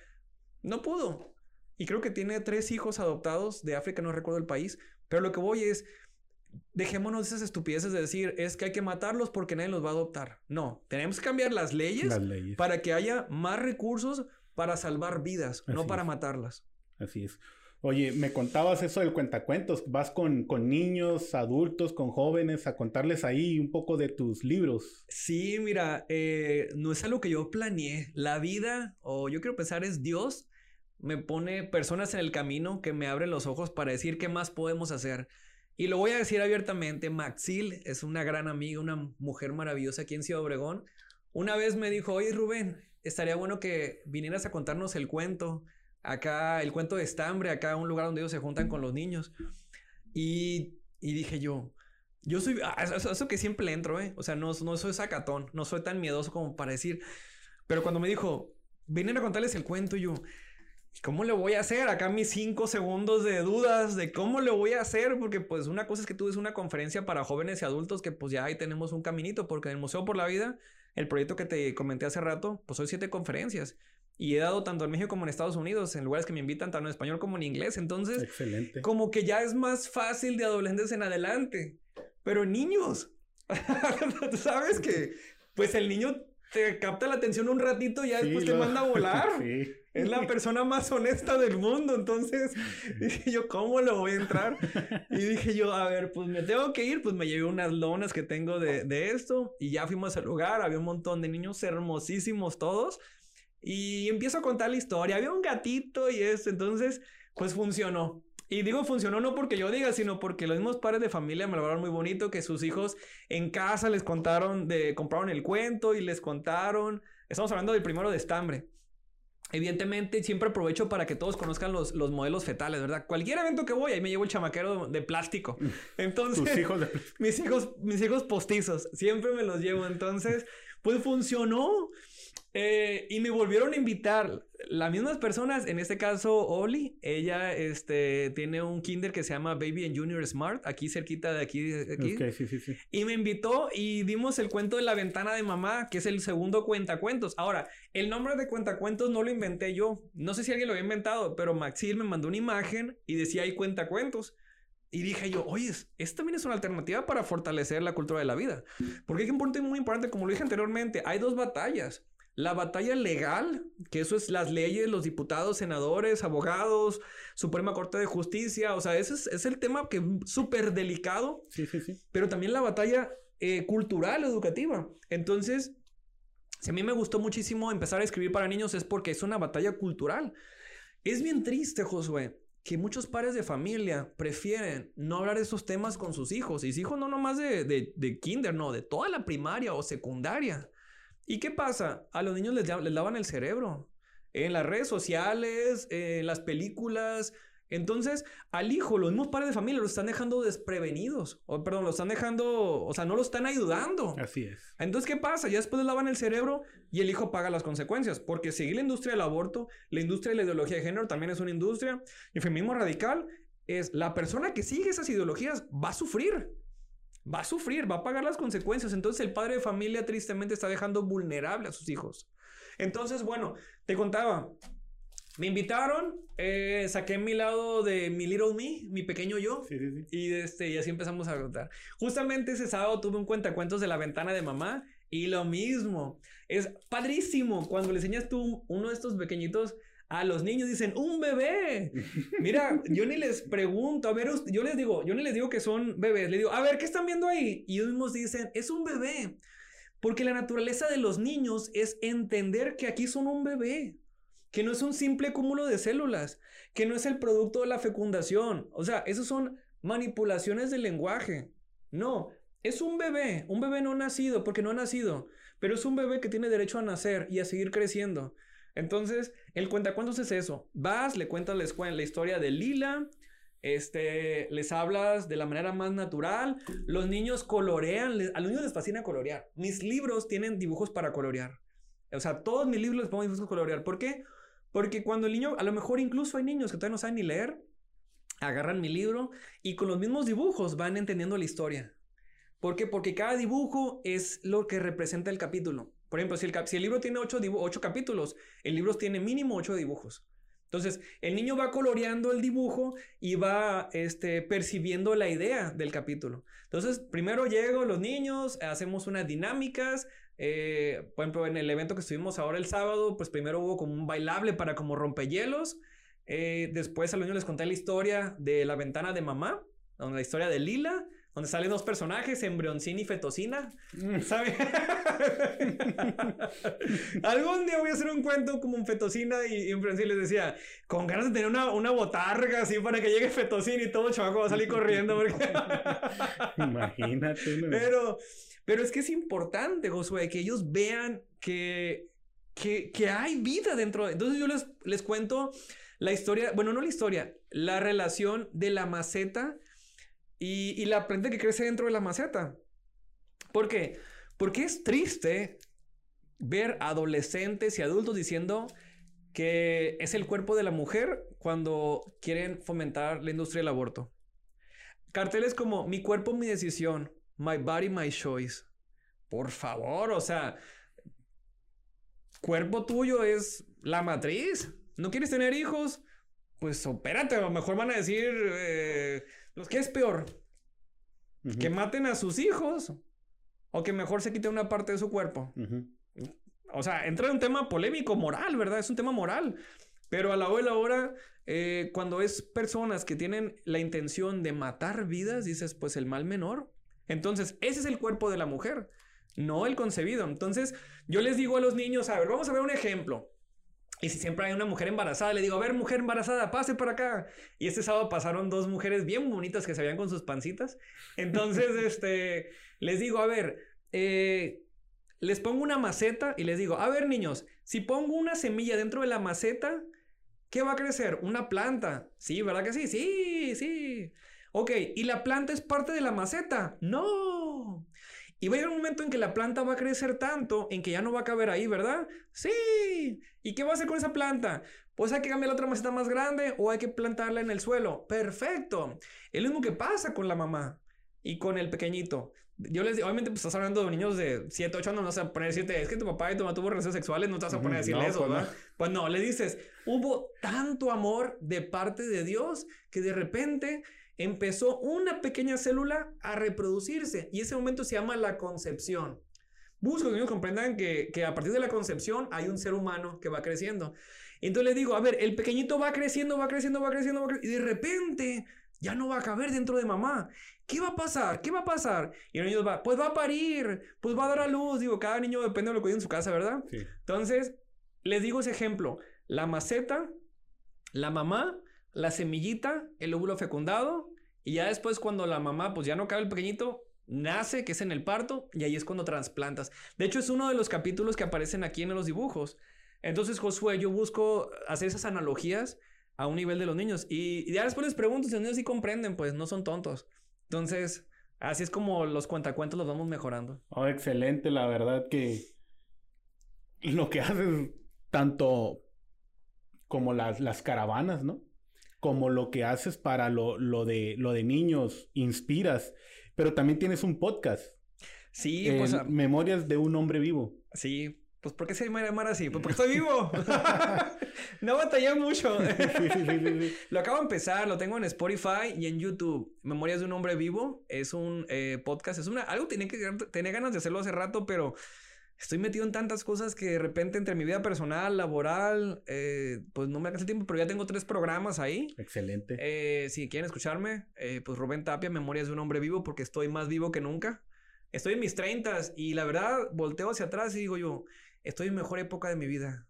no pudo. Y creo que tiene tres hijos adoptados de África, no recuerdo el país. Pero lo que voy es, dejémonos esas estupideces de decir, es que hay que matarlos porque nadie los va a adoptar. No, tenemos que cambiar las leyes, para que haya más recursos para salvar vidas, no para matarlas. Así es. Oye, me contabas eso del cuentacuentos. Vas con, con, niños, adultos, con jóvenes a contarles ahí un poco de tus libros. Sí, mira, eh, no es algo que yo planeé. La vida, o yo quiero pensar, es Dios, me pone personas en el camino que me abren los ojos para decir qué más podemos hacer. Y lo voy a decir abiertamente, Maxil es una gran amiga, una mujer maravillosa aquí en Ciudad Obregón. Una vez me dijo, oye Rubén, estaría bueno que vinieras a contarnos el cuento. Acá, el cuento de estambre, acá un lugar donde ellos se juntan con los niños. Y, y dije yo, yo soy, ah, eso, que siempre entro, ¿eh? O sea, no, no soy sacatón, no soy tan miedoso como para decir. Pero cuando me dijo, vienen a contarles el cuento, yo, ¿Cómo le voy a hacer? Acá mis cinco segundos de dudas de cómo le voy a hacer, porque pues una cosa es que tú des una conferencia para jóvenes y adultos que pues ya ahí tenemos un caminito, porque en el Museo por la Vida, el proyecto que te comenté hace rato, pues soy siete conferencias y he dado tanto en México como en Estados Unidos, en lugares que me invitan tanto en español como en inglés, entonces Excelente. como que ya es más fácil de adolescentes en adelante, pero niños, tú sabes que pues el niño te capta la atención un ratito y ya después te manda a volar. sí. Es la persona más honesta del mundo. Entonces dije yo, ¿cómo lo voy a entrar? Y dije yo, a ver, pues me tengo que ir. Pues me llevé unas lonas que tengo de, de esto y ya fuimos al lugar. Había un montón de niños hermosísimos todos. Y empiezo a contar la historia. Había un gatito y eso. Entonces, pues funcionó. Y digo funcionó no porque yo diga, sino porque los mismos padres de familia me lo hablaron muy bonito, que sus hijos en casa les contaron de, compraron el cuento y les contaron. Estamos hablando del primero de estambre. Evidentemente, siempre aprovecho para que todos conozcan los, los, modelos fetales, ¿verdad? Cualquier evento que voy, ahí me llevo el chamaquero de plástico. Entonces, hijos mis hijos, mis hijos postizos, siempre me los llevo. Entonces, pues funcionó. Eh, y me volvieron a invitar las mismas personas, en este caso Oli, ella este, tiene un kinder que se llama Baby and Junior Smart, aquí cerquita de aquí. aquí. sí, sí, sí. Y me invitó y dimos el cuento de la ventana de mamá, que es el segundo cuentacuentos. Ahora, el nombre de cuentacuentos no lo inventé yo, no sé si alguien lo había inventado, pero Maxil me mandó una imagen y decía ahí cuentacuentos. Y dije yo, oye, esto también es una alternativa para fortalecer la cultura de la vida. Porque hay un punto muy importante, como lo dije anteriormente, hay dos batallas. La batalla legal, que eso es las leyes, los diputados, senadores, abogados, Suprema Corte de Justicia, o sea, ese es, el tema que es súper delicado. Sí, sí, sí. Pero también la batalla eh, cultural, educativa. Entonces, si a mí me gustó muchísimo empezar a escribir para niños es porque es una batalla cultural. Es bien triste, Josué, que muchos padres de familia prefieren no hablar de esos temas con sus hijos. Y sus hijos no nomás de, de, de kinder, no, de toda la primaria o secundaria. ¿Y qué pasa? A los niños les, les lavan el cerebro. En las redes sociales, en las películas. Entonces, al hijo, los mismos padres de familia lo están dejando desprevenidos. O, perdón, lo están dejando, o sea, no lo están ayudando. Así es. Entonces, ¿qué pasa? Ya después les lavan el cerebro y el hijo paga las consecuencias. Porque seguir la industria del aborto, la industria de la ideología de género también es una industria. El feminismo radical es la persona que sigue esas ideologías va a sufrir va a sufrir, va a pagar las consecuencias. Entonces el padre de familia tristemente está dejando vulnerable a sus hijos. Entonces, bueno, te contaba, me invitaron, eh, saqué mi lado de mi little me, mi pequeño yo. Sí, sí, sí. Y, este, y así empezamos a contar. Justamente ese sábado tuve un cuentacuentos de la ventana de mamá y lo mismo. Es padrísimo cuando le enseñas tú uno de estos pequeñitos a los niños dicen, un bebé. Mira, yo ni les pregunto, a ver, yo les digo, yo ni les digo que son bebés, les digo, a ver, ¿qué están viendo ahí? Y ellos mismos dicen, es un bebé. Porque la naturaleza de los niños es entender que aquí son un bebé, que no es un simple cúmulo de células, que no es el producto de la fecundación. O sea, esos son manipulaciones del lenguaje. No, es un bebé, un bebé no nacido, porque no ha nacido, pero es un bebé que tiene derecho a nacer y a seguir creciendo. Entonces, el cuentacuentos es eso. Vas, le cuentas la, historia de Lila, este, les hablas de la manera más natural. Los niños colorean, a los niños les fascina colorear. Mis libros tienen dibujos para colorear. O sea, todos mis libros les pongo dibujos para colorear. ¿Por qué? Porque cuando el niño, a lo mejor incluso hay niños que todavía no saben ni leer, agarran mi libro y con los mismos dibujos van entendiendo la historia. ¿Por qué? Porque cada dibujo es lo que representa el capítulo. Por ejemplo, si el, libro tiene ocho, capítulos, el libro tiene mínimo ocho dibujos. Entonces, el niño va coloreando el dibujo y va este, percibiendo la idea del capítulo. Entonces, primero llego los niños, hacemos unas dinámicas. Eh, por ejemplo, en el evento que estuvimos ahora el sábado, pues primero hubo como un bailable para como rompehielos. Eh, después a los niños les conté la historia de la ventana de mamá, la historia de Lila donde salen dos personajes, embrioncina y fetocina. Mm. ¿Sabes? Algún día voy a hacer un cuento como un fetocina y, embrioncina les decía, con ganas de tener una, una botarga así para que llegue fetocina y todo chavaco va a salir corriendo. Imagínate. Pero, pero es que es importante, Josué, que ellos vean que, que, que hay vida dentro. Entonces yo les, les cuento la historia, bueno, no la historia, la relación de la maceta y, la planta que crece dentro de la maceta. ¿Por qué? Porque es triste ver adolescentes y adultos diciendo que es el cuerpo de la mujer cuando quieren fomentar la industria del aborto. Carteles como mi cuerpo, mi decisión, my body, my choice. Por favor, o sea, cuerpo tuyo es la matriz. ¿No quieres tener hijos? Pues opérate, a lo mejor van a decir, eh, ¿Qué es peor? ¿Que maten a sus hijos? ¿O que mejor se quite una parte de su cuerpo? O sea, entra en un tema polémico, moral, ¿verdad? Es un tema moral. Pero a la hora de la hora, eh, cuando es personas que tienen la intención de matar vidas, dices, pues el mal menor. Entonces, ese es el cuerpo de la mujer, no el concebido. Entonces, yo les digo a los niños, a ver, vamos a ver un ejemplo. Y si siempre hay una mujer embarazada, le digo, a ver, mujer embarazada, pase para acá. Y este sábado pasaron dos mujeres bien bonitas que se veían con sus pancitas. Entonces, este, les digo, a ver, eh, les pongo una maceta y les digo, a ver, niños, si pongo una semilla dentro de la maceta, ¿qué va a crecer? Una planta. Sí, ¿verdad que sí? Sí, sí. Ok, ¿y la planta es parte de la maceta? No. Y va a llegar un momento en que la planta va a crecer tanto en que ya no va a caber ahí, ¿verdad? Sí. ¿Y qué va a hacer con esa planta? Pues hay que cambiar la otra maceta más grande o hay que plantarla en el suelo. Perfecto. Es lo mismo que pasa con la mamá y con el pequeñito. Yo les digo, obviamente, pues estás hablando de niños de 7, 8 años, no vas a poner 7, es que tu papá y tu mamá tuvo relaciones sexuales, no te vas a poner a decirle eso, pues ¿verdad? Pues no, le dices, hubo tanto amor de parte de Dios que de repente empezó una pequeña célula a reproducirse y ese momento se llama la concepción. Busco que ellos comprendan que, a partir de la concepción hay un ser humano que va creciendo. entonces le digo, a ver, el pequeñito va creciendo, va creciendo, va creciendo, va creciendo, y de repente ya no va a caber dentro de mamá. ¿Qué va a pasar? ¿Qué va a pasar? Y el niño va, pues va a parir, pues va a dar a luz. Digo, cada niño depende de lo que hay en su casa, ¿verdad? Entonces, les digo ese ejemplo. La maceta, la mamá la semillita, el óvulo fecundado, y ya después cuando la mamá pues ya no cabe el pequeñito, nace, que es en el parto, y ahí es cuando trasplantas. De hecho, es uno de los capítulos que aparecen aquí en los dibujos. Entonces, Josué, yo busco hacer esas analogías a un nivel de los niños. Y, ya después les pregunto si los niños sí comprenden, pues no son tontos. Entonces, así es como los cuentacuentos los vamos mejorando. Oh, excelente, la verdad que lo que haces tanto como las, las caravanas, ¿no? Como lo que haces para lo, lo, de, lo de niños, inspiras, pero también tienes un podcast. Sí, pues... Memorias de un hombre vivo. Sí, pues ¿por qué se llama así? Pues porque estoy vivo. no batallé mucho. lo acabo de empezar, lo tengo en Spotify y en YouTube. Memorias de un hombre vivo es un eh, podcast, es una algo tenía que tenía ganas de hacerlo hace rato, pero estoy metido en tantas cosas que de repente entre mi vida personal, laboral, eh, pues no me alcanza el tiempo, pero ya tengo tres programas ahí. Excelente. Eh, si quieren escucharme, eh, pues Rubén Tapia, Memorias de un hombre vivo, porque estoy más vivo que nunca. Estoy en mis treintas y la verdad volteo hacia atrás y digo yo, estoy en mejor época de mi vida.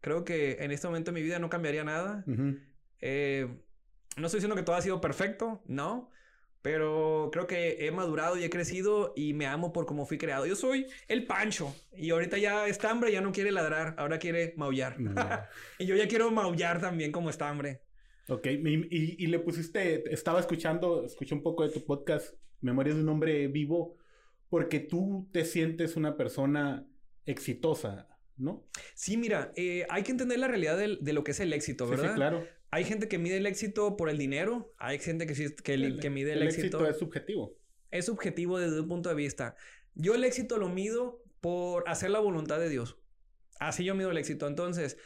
Creo que en este momento de mi vida no cambiaría nada. no estoy diciendo que todo ha sido perfecto, no. Pero creo que he madurado y he crecido y me amo por cómo fui creado. Yo soy el Pancho y ahorita ya está hambre, ya no quiere ladrar, ahora quiere maullar. y yo ya quiero maullar también como está hambre. Ok, y, y, le pusiste, estaba escuchando, escuché un poco de tu podcast, Memorias de un hombre vivo, porque tú te sientes una persona exitosa, ¿no? Sí, mira, eh, hay que entender la realidad de, de, lo que es el éxito, ¿verdad? Sí, claro hay gente que mide el éxito por el dinero, hay gente que, que, que mide el, éxito. éxito es subjetivo. es subjetivo desde un punto de vista. Yo el éxito lo mido por hacer la voluntad de Dios. Así yo mido el éxito. Entonces,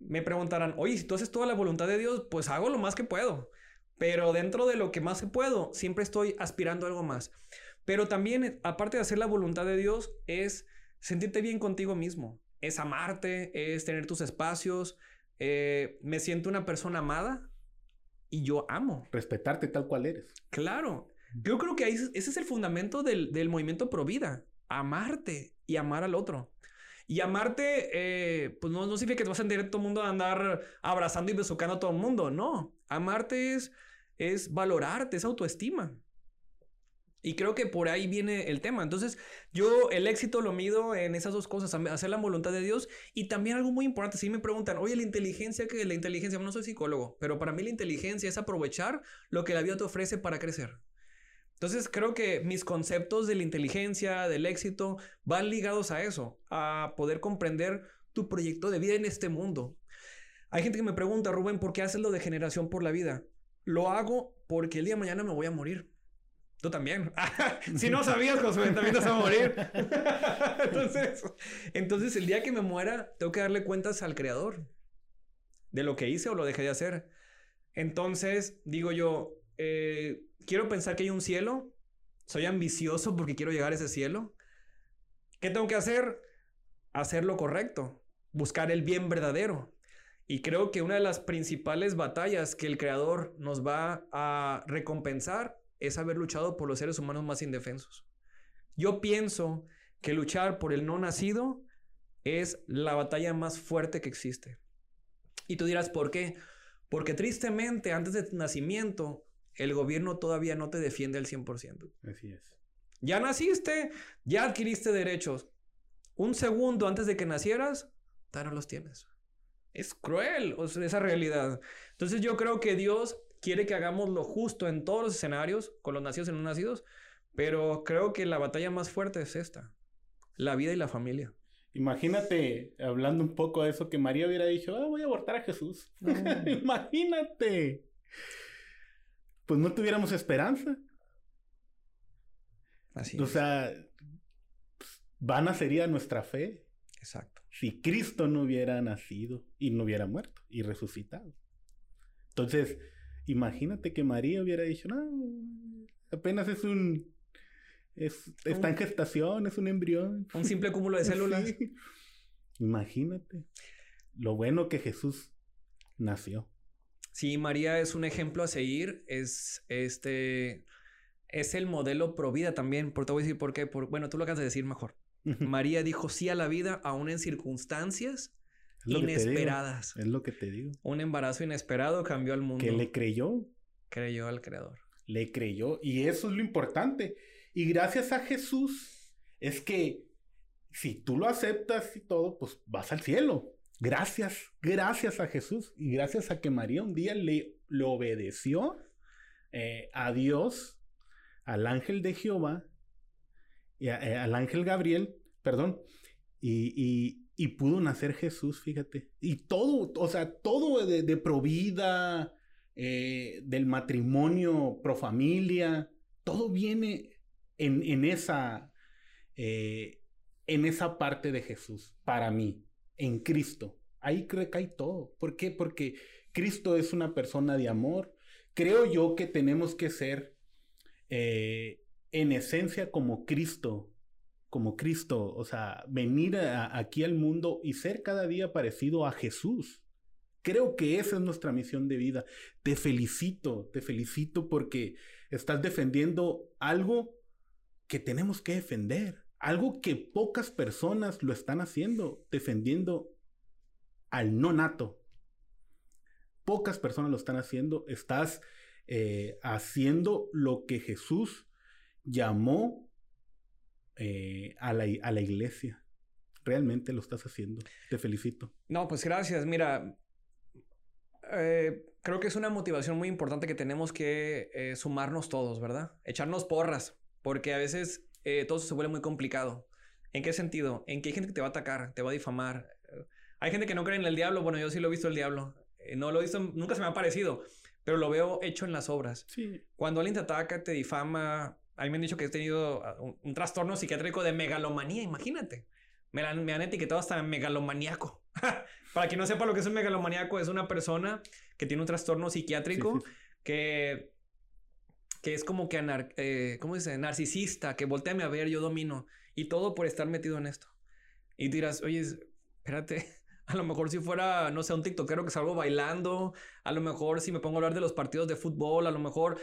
me preguntarán, oye, si tú haces toda la voluntad de Dios, pues hago lo más que puedo. Pero dentro de lo que más que puedo, siempre estoy aspirando a algo más. Pero también, aparte de hacer la voluntad de Dios, es sentirte bien contigo mismo. Es amarte, es tener tus espacios. Eh, me siento una persona amada y yo amo. Respetarte tal cual eres. Claro. Yo creo que ese es el fundamento del, del movimiento pro vida. Amarte y amar al otro. Y amarte, eh, pues no, no significa que te vas a entender todo el mundo a andar abrazando y besucando a todo el mundo. No. Amarte es, es valorarte, es autoestima. Y creo que por ahí viene el tema. Entonces, yo el éxito lo mido en esas dos cosas, hacer la voluntad de Dios y también algo muy importante, si me preguntan, oye, la inteligencia, que la inteligencia, no soy psicólogo, pero para mí la inteligencia es aprovechar lo que la vida te ofrece para crecer. Entonces, creo que mis conceptos de la inteligencia, del éxito, van ligados a eso, a poder comprender tu proyecto de vida en este mundo. Hay gente que me pregunta, Rubén, ¿por qué haces lo de generación por la vida? Lo hago porque el día de mañana me voy a morir. Tú también. si no sabías, Josué, también te vas a morir. entonces, entonces, el día que me muera, tengo que darle cuentas al creador de lo que hice o lo dejé de hacer. Entonces, digo yo, eh, quiero pensar que hay un cielo. Soy ambicioso porque quiero llegar a ese cielo. ¿Qué tengo que hacer? Hacer lo correcto. Buscar el bien verdadero. Y creo que una de las principales batallas que el creador nos va a recompensar es haber luchado por los seres humanos más indefensos. Yo pienso que luchar por el no nacido es la batalla más fuerte que existe. Y tú dirás, ¿por qué? Porque tristemente antes de tu nacimiento, el gobierno todavía no te defiende al 100%. Así es. Ya naciste, ya adquiriste derechos. Un segundo antes de que nacieras, ya no los tienes. Es cruel esa realidad. Entonces yo creo que Dios quiere que hagamos lo justo en todos los escenarios, con los nacidos y no nacidos, pero creo que la batalla más fuerte es esta, la vida y la familia. Imagínate, hablando un poco de eso, que María hubiera dicho, ah, voy a abortar a Jesús. Imagínate. Pues no tuviéramos esperanza. Así O sea, vana sería nuestra fe. Exacto. Si Cristo no hubiera nacido y no hubiera muerto y resucitado. Entonces, Imagínate que María hubiera dicho, no, apenas es un... Es, está en gestación, es un embrión. Un simple cúmulo de células. Imagínate. Lo bueno que Jesús nació. Sí, María es un ejemplo a seguir. Es este. Es el modelo pro vida también. Por te voy a decir por qué. Por, bueno, tú lo acabas de decir mejor. María dijo sí a la vida, aún en circunstancias inesperadas. Es lo que te digo. Un embarazo inesperado cambió al mundo. Que le creyó. Creyó al creador. Le creyó. Y eso es lo importante. Y gracias a Jesús es que si tú lo aceptas y todo, pues vas al cielo. Gracias, gracias a Jesús y gracias a que María un día le, le obedeció eh, a Dios, al ángel de Jehová, y eh, al ángel Gabriel, perdón, y, y pudo nacer Jesús, fíjate. Y todo, o sea, todo de, de provida, eh, del matrimonio, pro familia, todo viene en, en esa, eh, en esa parte de Jesús, para mí, en Cristo. Ahí recae todo. ¿Por qué? Porque Cristo es una persona de amor. Creo yo que tenemos que ser eh, en esencia como Cristo como Cristo, o sea, venir aquí al mundo y ser cada día parecido a Jesús. Creo que esa es nuestra misión de vida. Te felicito, te felicito porque estás defendiendo algo que tenemos que defender, algo que pocas personas lo están haciendo, defendiendo al no nato. Pocas personas lo están haciendo, estás eh, haciendo lo que Jesús llamó eh, a, la, a la iglesia. Realmente lo estás haciendo. Te felicito. No, pues gracias. Mira, eh, creo que es una motivación muy importante que tenemos que eh, sumarnos todos, ¿verdad? Echarnos porras, porque a veces todo se vuelve muy complicado. ¿En qué sentido? En que hay gente que te va a atacar, te va a difamar. Hay gente que no cree en el diablo. Bueno, yo sí lo he visto el diablo. no lo he visto, nunca se me ha parecido, pero lo veo hecho en las obras. Sí. Cuando alguien te ataca, te difama, A mí me han dicho que he tenido ah, un, trastorno psiquiátrico de megalomanía, imagínate. Me han, me han etiquetado hasta megalomaníaco. Para quien no sepa lo que es un megalomaníaco, es una persona que tiene un trastorno psiquiátrico que que es como que anar eh, ¿cómo dice? narcisista, que volteame a ver, yo domino. Y todo por estar metido en esto. Y dirás, oye, espérate, a lo mejor si fuera, no sé, un tiktokero que salgo bailando, a lo mejor si me pongo a hablar de los partidos de fútbol, a lo mejor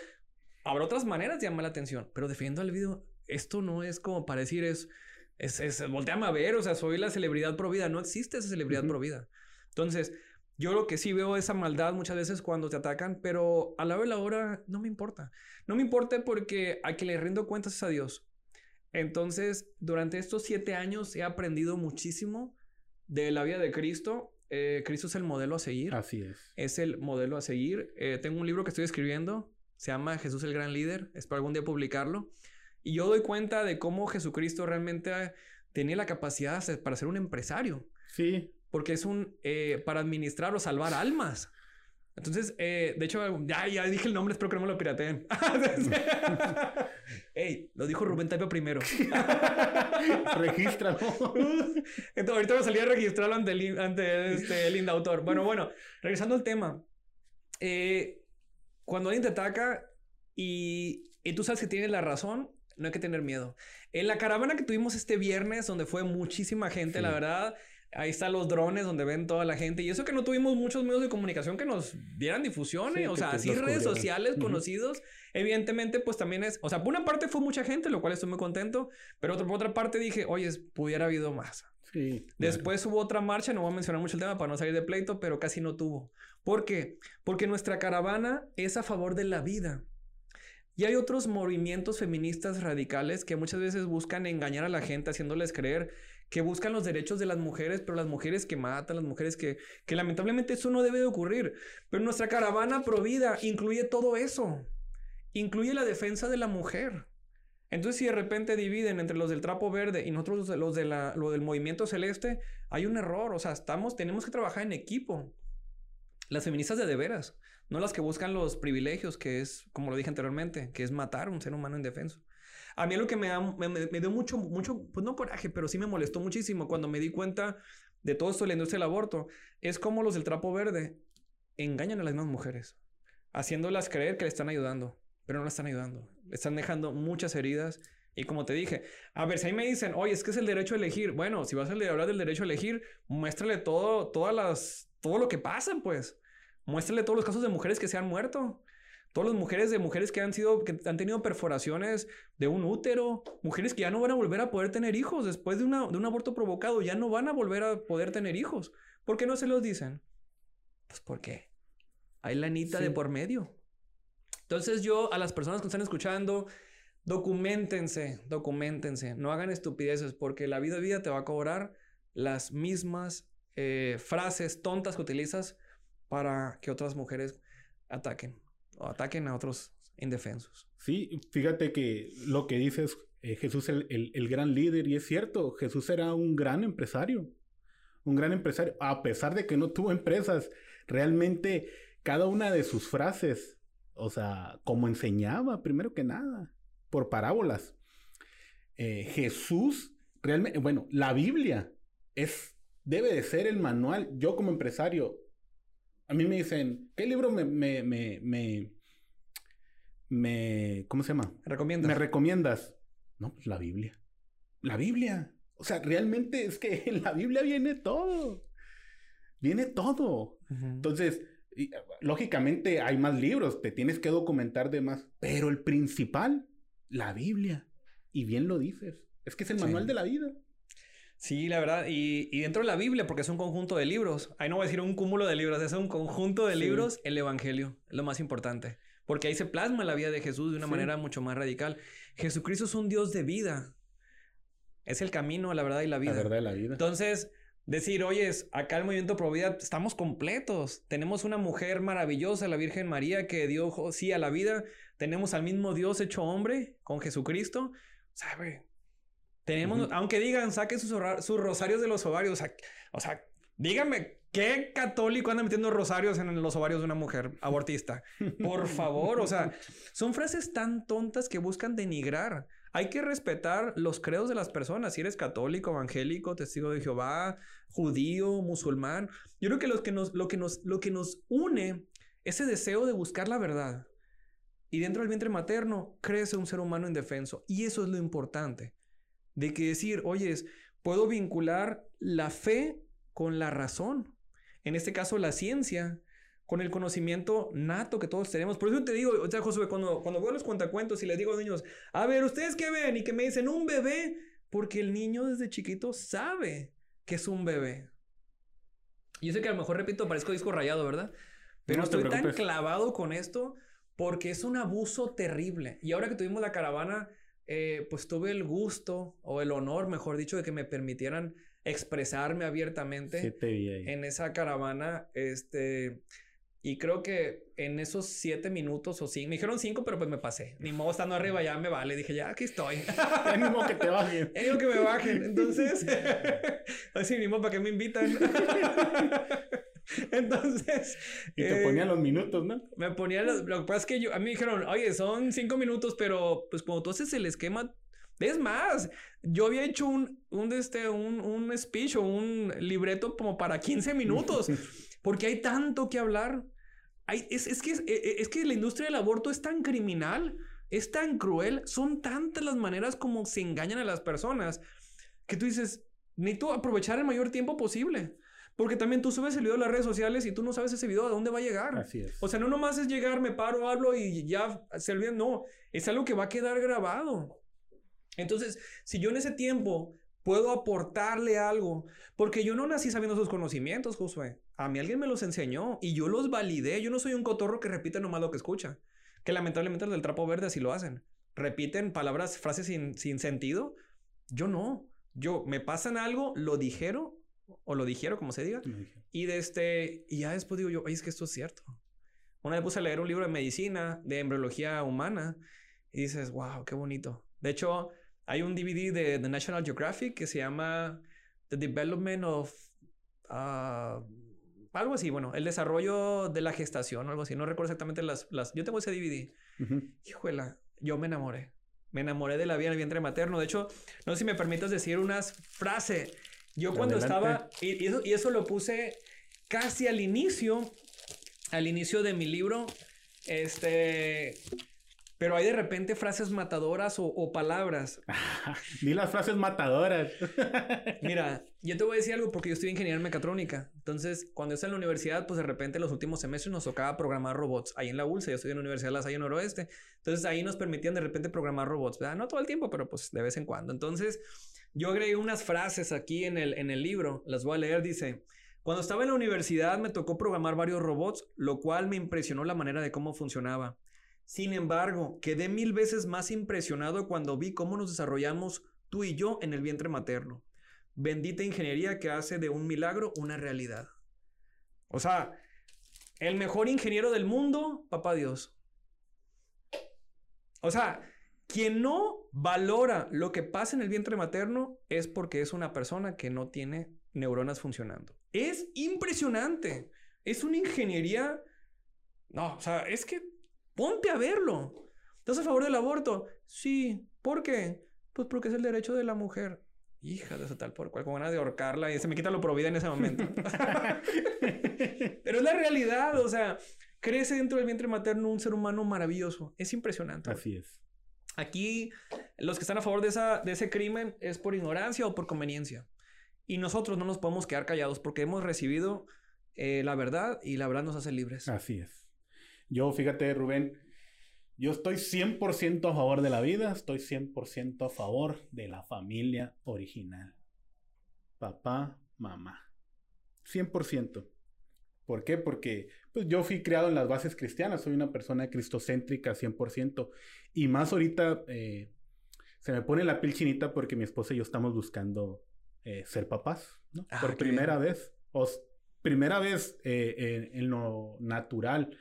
habrá otras maneras de llamar la atención, pero defendiendo al video, esto no es como para decir es, es, es, volteame a ver, o sea, soy la celebridad pro vida, no existe esa celebridad pro vida. Entonces, yo lo que sí veo esa maldad muchas veces cuando te atacan, pero a la vez la hora no me importa. No me importa porque a que le rindo cuentas es a Dios. Entonces, durante estos siete años he aprendido muchísimo de la vida de Cristo. Eh, Cristo es el modelo a seguir. Así es. Es el modelo a seguir. Eh, tengo un libro que estoy escribiendo. Se llama Jesús el Gran Líder. Espero algún día publicarlo. Y yo doy cuenta de cómo Jesucristo realmente tenía la capacidad para ser un empresario. Sí porque es un eh, para administrar o salvar almas. Entonces, eh, de hecho, ya, ya dije el nombre, espero que no me lo pirateen. Ey, lo dijo Rubén Tapia primero. Regístralo. Entonces, ahorita me salía a registrarlo ante, el, ante este, el indautor. Bueno, bueno, regresando al tema. Eh, cuando alguien te ataca y, y tú sabes que tienes la razón, no hay que tener miedo. En la caravana que tuvimos este viernes, donde fue muchísima gente, la verdad, Ahí están los drones donde ven toda la gente. Y eso que no tuvimos muchos medios de comunicación que nos dieran difusión. ¿eh? o sea, así redes sociales conocidos. Evidentemente, pues también es... O sea, por una parte fue mucha gente, lo cual estoy muy contento. Pero por otra parte dije, oye, pudiera habido más. Sí. Después hubo otra marcha, no voy a mencionar mucho el tema para no salir de pleito, pero casi no tuvo. ¿Por qué? Porque nuestra caravana es a favor de la vida. Y hay otros movimientos feministas radicales que muchas veces buscan engañar a la gente haciéndoles creer que buscan los derechos de las mujeres, pero las mujeres que matan, las mujeres que, que lamentablemente eso no debe de ocurrir. Pero nuestra caravana provida incluye todo eso. Incluye la defensa de la mujer. Entonces, si de repente dividen entre los del trapo verde y nosotros los de la, lo del movimiento celeste, hay un error. O sea, estamos, tenemos que trabajar en equipo. Las feministas de de veras, no las que buscan los privilegios, que es, como lo dije anteriormente, que es matar a un ser humano indefenso. A mí lo que me, me, dio mucho, mucho, pues no coraje, pero sí me molestó muchísimo cuando me di cuenta de todo esto de la industria aborto, es como los del trapo verde engañan a las mismas mujeres, haciéndolas creer que le están ayudando, pero no le están ayudando. Están dejando muchas heridas. Y como te dije, a ver, si ahí me dicen, oye, es que es el derecho a elegir. Bueno, si vas a hablar del derecho a elegir, muéstrale todo, todas las, todo lo que pasa, pues. Muéstrale todos los casos de mujeres que se han muerto. Todas las mujeres de mujeres que han sido, que han tenido perforaciones de un útero, mujeres que ya no van a volver a poder tener hijos después de, una, de un aborto provocado, ya no van a volver a poder tener hijos. ¿Por qué no se los dicen? Pues porque hay la anita de por medio. Entonces yo a las personas que están escuchando, documentense, documentense, no hagan estupideces porque la vida vida te va a cobrar las mismas eh, frases tontas que utilizas para que otras mujeres ataquen o ataquen a otros indefensos. Sí, fíjate que lo que dices, eh, Jesús el, el, gran líder, y es cierto, Jesús era un gran empresario, un gran empresario, a pesar de que no tuvo empresas, realmente cada una de sus frases, o sea, como enseñaba, primero que nada, por parábolas. Eh, Jesús, realmente, bueno, la Biblia es, debe de ser el manual. Yo como empresario, a mí me dicen, ¿qué libro me, me, me, me, me ¿cómo se llama? ¿Recomiendas? Me recomiendas. No, pues la Biblia. La Biblia. O sea, realmente es que en la Biblia viene todo. Viene todo. Entonces, lógicamente hay más libros, te tienes que documentar de más, pero el principal, la Biblia. Y bien lo dices. Es que es el manual de la vida. Sí, la verdad. Y, dentro de la Biblia, porque es un conjunto de libros. Ahí no voy a decir un cúmulo de libros, es un conjunto de libros, el Evangelio, lo más importante. Porque ahí se plasma la vida de Jesús de una manera mucho más radical. Jesucristo es un Dios de vida. Es el camino, la verdad y la vida. La verdad y la vida. Entonces, decir, oye, acá el movimiento Pro Vida, estamos completos. Tenemos una mujer maravillosa, la Virgen María, que dio sí a la vida. Tenemos al mismo Dios hecho hombre con Jesucristo. ¿Sabe? Tenemos, aunque digan, saquen sus, sus, rosarios de los ovarios. O sea, díganme ¿Qué católico anda metiendo rosarios en los ovarios de una mujer abortista? Por favor, o sea, son frases tan tontas que buscan denigrar. Hay que respetar los credos de las personas. Si eres católico, evangélico, testigo de Jehová, judío, musulmán. Yo creo que lo que nos, lo que nos, lo que nos une ese deseo de buscar la verdad. Y dentro del vientre materno crece un ser humano indefenso. Y eso es lo importante. De que decir, oye, puedo vincular la fe con la razón en este caso la ciencia, con el conocimiento nato que todos tenemos. Por eso te digo, o sea, Josué, cuando, cuando veo los cuentacuentos y les digo a los niños, a ver, ¿ustedes qué ven? Y que me dicen, un bebé, porque el niño desde chiquito sabe que es un bebé. Yo sé que a lo mejor, repito, parezco disco rayado, ¿verdad? Pero estoy tan clavado con esto porque es un abuso terrible. Y ahora que tuvimos la caravana, eh, pues tuve el gusto o el honor, mejor dicho, de que me permitieran expresarme abiertamente en esa caravana. Este, y creo que en esos siete minutos o cinco, me dijeron cinco, pero pues me pasé. Ni modo estando arriba, ya me vale. Dije, ya aquí estoy. ni modo que te bajen. Ni que me bajen. Entonces, así ni modo para qué me invitan. Entonces. Y te ponían eh, los minutos, ¿no? Me ponían los. Lo que pasa es que yo, a mí me dijeron, oye, son cinco minutos, pero pues cuando tú haces el esquema, es más, yo había hecho un, un, este, un, un speech o un libreto como para 15 minutos, porque hay tanto que hablar. Hay, es, es, que, es, e, e, es que la industria del aborto es tan criminal, es tan cruel, son tantas las maneras como se engañan a las personas, que tú dices, necesito aprovechar el mayor tiempo posible. Porque también tú subes el video a las redes sociales y tú no sabes ese video a dónde va a llegar. Así es. O sea, no nomás es llegar, me paro, hablo y ya se olvida. No, es algo que va a quedar grabado. Entonces, si yo en ese tiempo puedo aportarle algo, porque yo no nací sabiendo esos conocimientos, Josué. A mí alguien me los enseñó y yo los validé. Yo no soy un cotorro que repite nomás lo que escucha. Que lamentablemente los del trapo verde así lo hacen. Repiten palabras, frases sin, sin sentido. Yo no. Yo me pasan algo, lo dijeron o lo dijeron, como se diga. Y de este, y ya después digo yo, Ay, es que esto es cierto. Una vez puse a leer un libro de medicina, de embriología humana, y dices, wow, qué bonito. De hecho, hay un DVD de The National Geographic que se llama The Development of... Uh, algo así, bueno, el desarrollo de la gestación o algo así. No recuerdo exactamente las... las... Yo tengo ese DVD. Híjole, yo me enamoré. Me enamoré de la vida en el vientre materno. De hecho, no sé si me permitas decir unas frases. Yo cuando estaba... Y, eso, y eso lo puse casi al inicio, al inicio de mi libro. Este... Pero hay de repente frases matadoras o, palabras. Ni las frases matadoras. Mira, yo te voy a decir algo porque yo estoy en ingeniería mecatrónica. Entonces, cuando yo estaba en la universidad, pues de repente en los últimos semestres nos tocaba programar robots. Ahí en la ULSA, yo estoy en la Universidad de La Salle Noroeste. Entonces, ahí nos permitían de repente programar robots. ¿verdad? No todo el tiempo, pero pues de vez en cuando. Entonces, yo agregué unas frases aquí en el, en el libro. Las voy a leer. Dice... Cuando estaba en la universidad me tocó programar varios robots, lo cual me impresionó la manera de cómo funcionaba. Sin embargo, quedé mil veces más impresionado cuando vi cómo nos desarrollamos tú y yo en el vientre materno. Bendita ingeniería que hace de un milagro una realidad. O sea, el mejor ingeniero del mundo, papá Dios. O sea, quien no valora lo que pasa en el vientre materno es porque es una persona que no tiene neuronas funcionando. Es impresionante. Es una ingeniería... No, o sea, es que Ponte a verlo. ¿Estás a favor del aborto? Sí. ¿Por qué? Pues porque es el derecho de la mujer. Hija de esa tal por cual, con ganas de ahorcarla y se me quita lo provida en ese momento. Pero es la realidad, o sea, crece dentro del vientre materno un ser humano maravilloso. Es impresionante. Así es. Aquí, los que están a favor de, esa, de ese crimen es por ignorancia o por conveniencia. Y nosotros no nos podemos quedar callados porque hemos recibido eh, la verdad y la verdad nos hace libres. Así es. Yo, fíjate, Rubén, yo estoy 100% a favor de la vida, estoy 100% a favor de la familia original. Papá, mamá. 100%. ¿Por qué? Porque pues, yo fui criado en las bases cristianas, soy una persona cristocéntrica 100%. Y más ahorita eh, se me pone la piel chinita porque mi esposa y yo estamos buscando eh, ser papás, ¿no? Ah, Por primera vez. O primera vez eh, en lo natural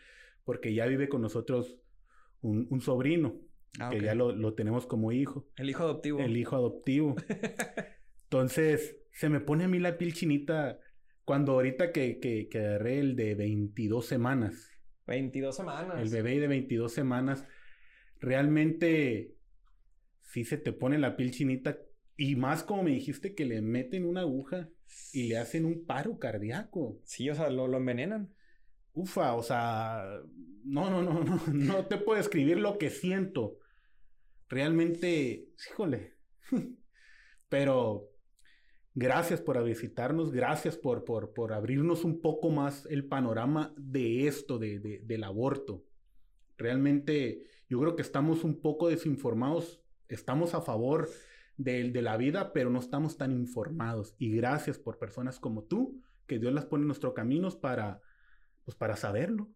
porque ya vive con nosotros un, sobrino, ah, que ya lo, tenemos como hijo. El hijo adoptivo. El hijo adoptivo. Entonces, se me pone a mí la piel chinita Cuando ahorita que, que, que agarré el de 22 semanas. 22 semanas. El bebé de 22 semanas. Realmente sí se te pone la piel chinita. Y más como me dijiste que le meten una aguja y le hacen un paro cardíaco. Sí, o sea, lo, lo envenenan. Ufa, o sea, no, no, no, no, no te puedo escribir lo que siento. Realmente, híjole. Pero gracias por visitarnos, gracias por, por, por abrirnos un poco más el panorama de esto, de, de, del aborto. Realmente yo creo que estamos un poco desinformados, estamos a favor de, de la vida, pero no estamos tan informados. Y gracias por personas como tú, que Dios las pone en nuestro camino para, pues para saberlo.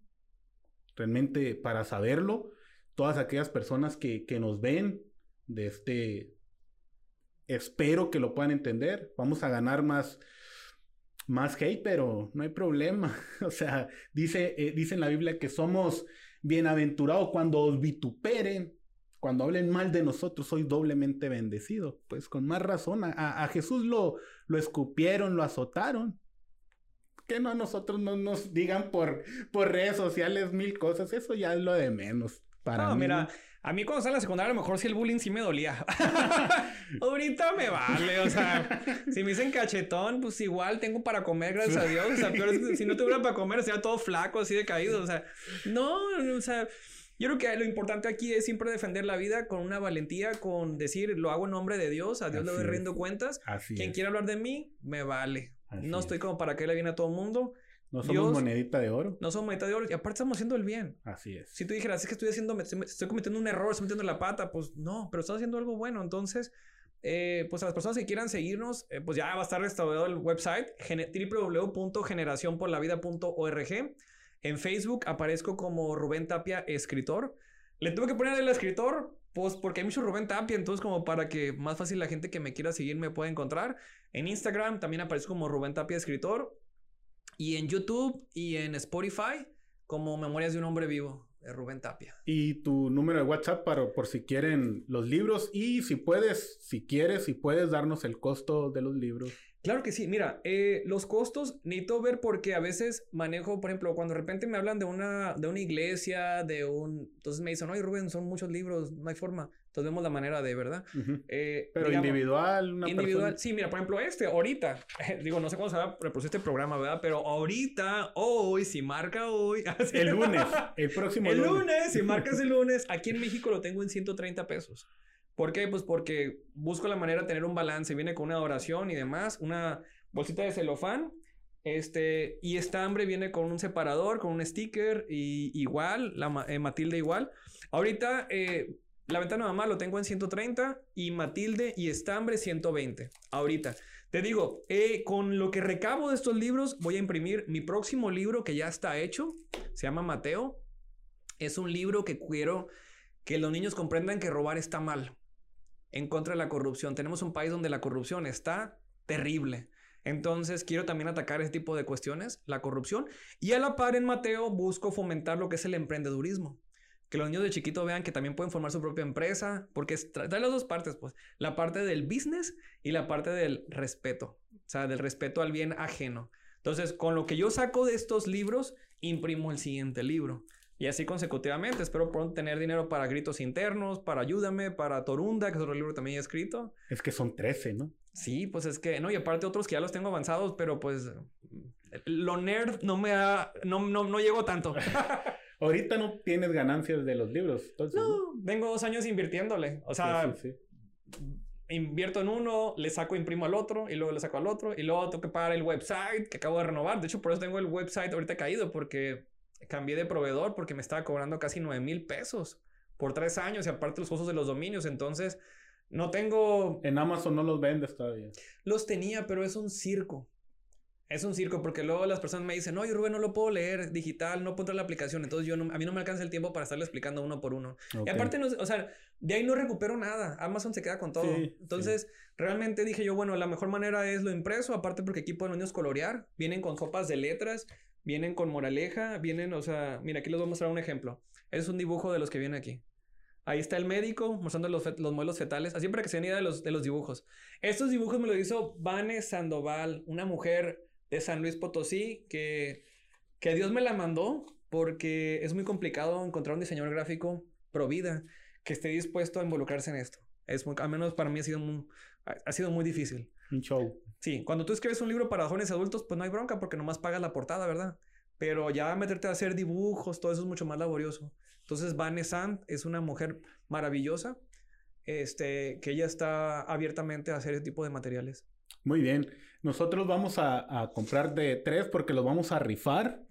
Realmente para saberlo, todas aquellas personas que, que nos ven de este, espero que lo puedan entender. Vamos a ganar más, más hate, pero no hay problema. o sea, dice, eh, dice en la Biblia que somos bienaventurados cuando os vituperen, cuando hablen mal de nosotros, soy doblemente bendecido. Pues con más razón, a, a Jesús lo, lo escupieron, lo azotaron. Que no a nosotros no nos digan por, por redes sociales mil cosas, eso ya es lo de menos. Para no, mí, mira, a mí cuando estaba en la secundaria a lo mejor sí el bullying sí me dolía. Ahorita me vale, o sea, si me dicen cachetón, pues igual tengo para comer, gracias a Dios. O sea, es que si no tuviera para comer, sería todo flaco, así decaído. O sea, no, o sea, yo creo que lo importante aquí es siempre defender la vida con una valentía, con decir, lo hago en nombre de Dios, a Dios Así le doy es. rindo cuentas. Así Quien es. quiera hablar de mí, me vale. Así no es. estoy como para que le viene a todo el mundo. No somos Dios- monedita de oro. No somos moneta de oro. Y aparte estamos haciendo el bien. Así es. Si tú dijeras, es que estoy haciendo, estoy, cometiendo un error, estoy metiendo la pata, pues no, pero estás haciendo algo bueno. Entonces, eh, pues a las personas que quieran seguirnos, eh, pues ya va a estar restaurado el website gene- www.generacionporlavida.org. En Facebook aparezco como Rubén Tapia, escritor. Le tuve que poner el escritor, pues porque hay mucho Rubén Tapia, entonces como para que más fácil la gente que me quiera seguir me pueda encontrar. En Instagram también aparezco como Rubén Tapia, escritor. Y en YouTube y en Spotify como Memorias de un hombre vivo, de Rubén Tapia. Y tu número de WhatsApp para, por si quieren los libros y si puedes, si quieres, si puedes darnos el costo de los libros. Claro que sí, mira, eh, los costos necesito ver porque a veces manejo, por ejemplo, cuando de repente me hablan de una, de una iglesia, de un... Entonces me dicen, oye Rubén, son muchos libros, no hay forma. Entonces vemos la manera de, ¿verdad? Eh, Pero digamos, individual, una Individual. persona. Sí, mira, por ejemplo, este, ahorita, digo, no sé cuándo se va a reproducir este programa, ¿verdad? Pero ahorita, hoy, si marca hoy. El lunes, el próximo El lunes. lunes, si marcas el lunes, aquí en México lo tengo en 130 pesos. ¿Por qué? Pues porque busco la manera de tener un balance. Viene con una oración y demás, una bolsita de celofán. Este, y estambre viene con un separador, con un sticker, y igual, la eh, Matilde igual. Ahorita, eh, la ventana mamá lo tengo en 130 y Matilde y estambre 120. Ahorita. Te digo, eh, con lo que recabo de estos libros, voy a imprimir mi próximo libro que ya está hecho. Se llama Mateo. Es un libro que quiero que los niños comprendan que robar está mal. En contra de la corrupción. Tenemos un país donde la corrupción está terrible. Entonces quiero también atacar ese tipo de cuestiones, la corrupción. Y a la par en Mateo busco fomentar lo que es el emprendedurismo. Que los niños de chiquito vean que también pueden formar su propia empresa, porque trae las dos partes, pues. La parte del business y la parte del respeto. O sea, del respeto al bien ajeno. Entonces, con lo que yo saco de estos libros, imprimo el siguiente libro. Y así consecutivamente. Espero pronto tener dinero para Gritos Internos, para Ayúdame, para Torunda, que es otro libro que también he escrito. Es que son 13, ¿no? Sí, pues es que, no, y aparte otros que ya los tengo avanzados, pero pues lo nerd no me ha, no, no, no llego tanto. Ahorita no tienes ganancias de los libros. Entonces, ¿no? no, vengo dos años invirtiéndole. O sea, Sí, sí, sí. invierto en uno, le saco, imprimo al otro, y luego le saco al otro, y luego tengo que pagar el website que acabo de renovar. De hecho, por eso tengo el website ahorita caído, porque cambié de proveedor, porque me estaba cobrando casi 9 mil pesos por tres años, y aparte los costos de los dominios. Entonces, no tengo En Amazon no los vendes todavía. Los tenía, pero es un circo. Es un circo porque luego las personas me dicen, no, yo Rubén no lo puedo leer digital, no puedo entrar a la aplicación. Entonces yo no, a mí no me alcanza el tiempo para estarle explicando uno por uno. Ok. Y aparte, no, o sea, de ahí no recupero nada. Amazon se queda con todo. Sí, Entonces, realmente dije yo, bueno, la mejor manera es lo impreso, aparte porque aquí pueden los niños colorear. Vienen con sopas de letras, vienen con moraleja, vienen, o sea, mira, aquí les voy a mostrar un ejemplo. Es un dibujo de los que vienen aquí. Ahí está el médico mostrando los, los modelos fetales, así para que se den idea de los, de los dibujos. Estos dibujos me lo hizo Vane Sandoval, una mujer de San Luis Potosí, que, que Dios me la mandó porque es muy complicado encontrar un diseñador gráfico pro vida que esté dispuesto a involucrarse en esto. Es muy, al menos para mí ha sido muy, ha sido muy difícil. Un show. Sí, cuando tú escribes un libro para jóvenes adultos, pues no hay bronca porque nomás pagas la portada, ¿verdad? Pero ya meterte a hacer dibujos, todo eso es mucho más laborioso. Entonces, Vanessa es una mujer maravillosa, este, que ella está abiertamente a hacer ese tipo de materiales. Muy bien. Nosotros vamos a, comprar de tres porque los vamos a rifar.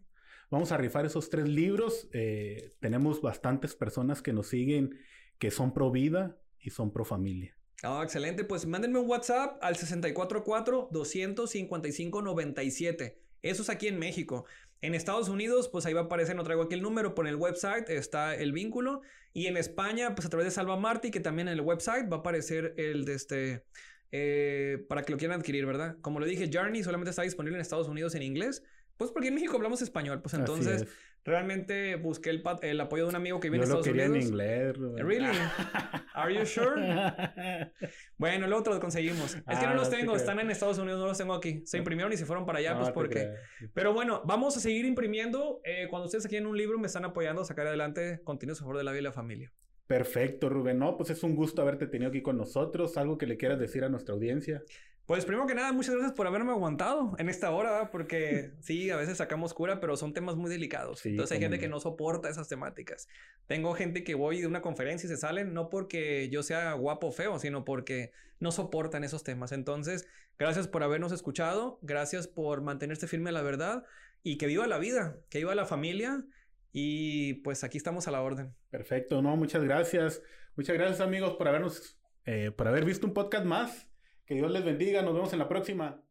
Vamos a rifar esos tres libros. Eh, tenemos bastantes personas que nos siguen que son pro vida y son pro familia. Ah, excelente. Pues mándenme un WhatsApp al 644-255-97. Eso es aquí en México. En Estados Unidos, pues ahí va a aparecer, no traigo aquí el número, pero en el website está el vínculo. Y en España, pues a través de Salva Marti, que también en el website va a aparecer el de este, eh, para que lo quieran adquirir, ¿verdad? Como le dije, Journey solamente está disponible en Estados Unidos en inglés. Pues porque en México hablamos español, pues entonces realmente busqué el, el, apoyo de un amigo que viene a Estados lo quería en inglés. Really? Are you sure? bueno, luego te los conseguimos. Es que no ah, los tengo, están en Estados Unidos, no los tengo aquí. Se imprimieron y se fueron para allá, pues porque. Pero bueno, vamos a seguir imprimiendo. Eh, cuando ustedes aquí en un libro me están apoyando a sacar adelante contenidos a favor de la vida y la familia. Perfecto, Rubén. No, pues es un gusto haberte tenido aquí con nosotros. ¿Algo que le quieras decir a nuestra audiencia? Pues primero que nada, muchas gracias por haberme aguantado en esta hora, porque sí, a veces sacamos cura, pero son temas muy delicados. Entonces hay gente que no soporta esas temáticas. Tengo gente que voy de una conferencia y se salen, no porque yo sea guapo o feo, sino porque no soportan esos temas. Entonces, gracias por habernos escuchado, gracias por mantenerse firme a la verdad y que viva la vida, que viva la familia. Y pues aquí estamos a la orden. Perfecto, no, muchas gracias. Muchas gracias amigos por habernos, eh, por haber visto un podcast más. Que Dios les bendiga. Nos vemos en la próxima.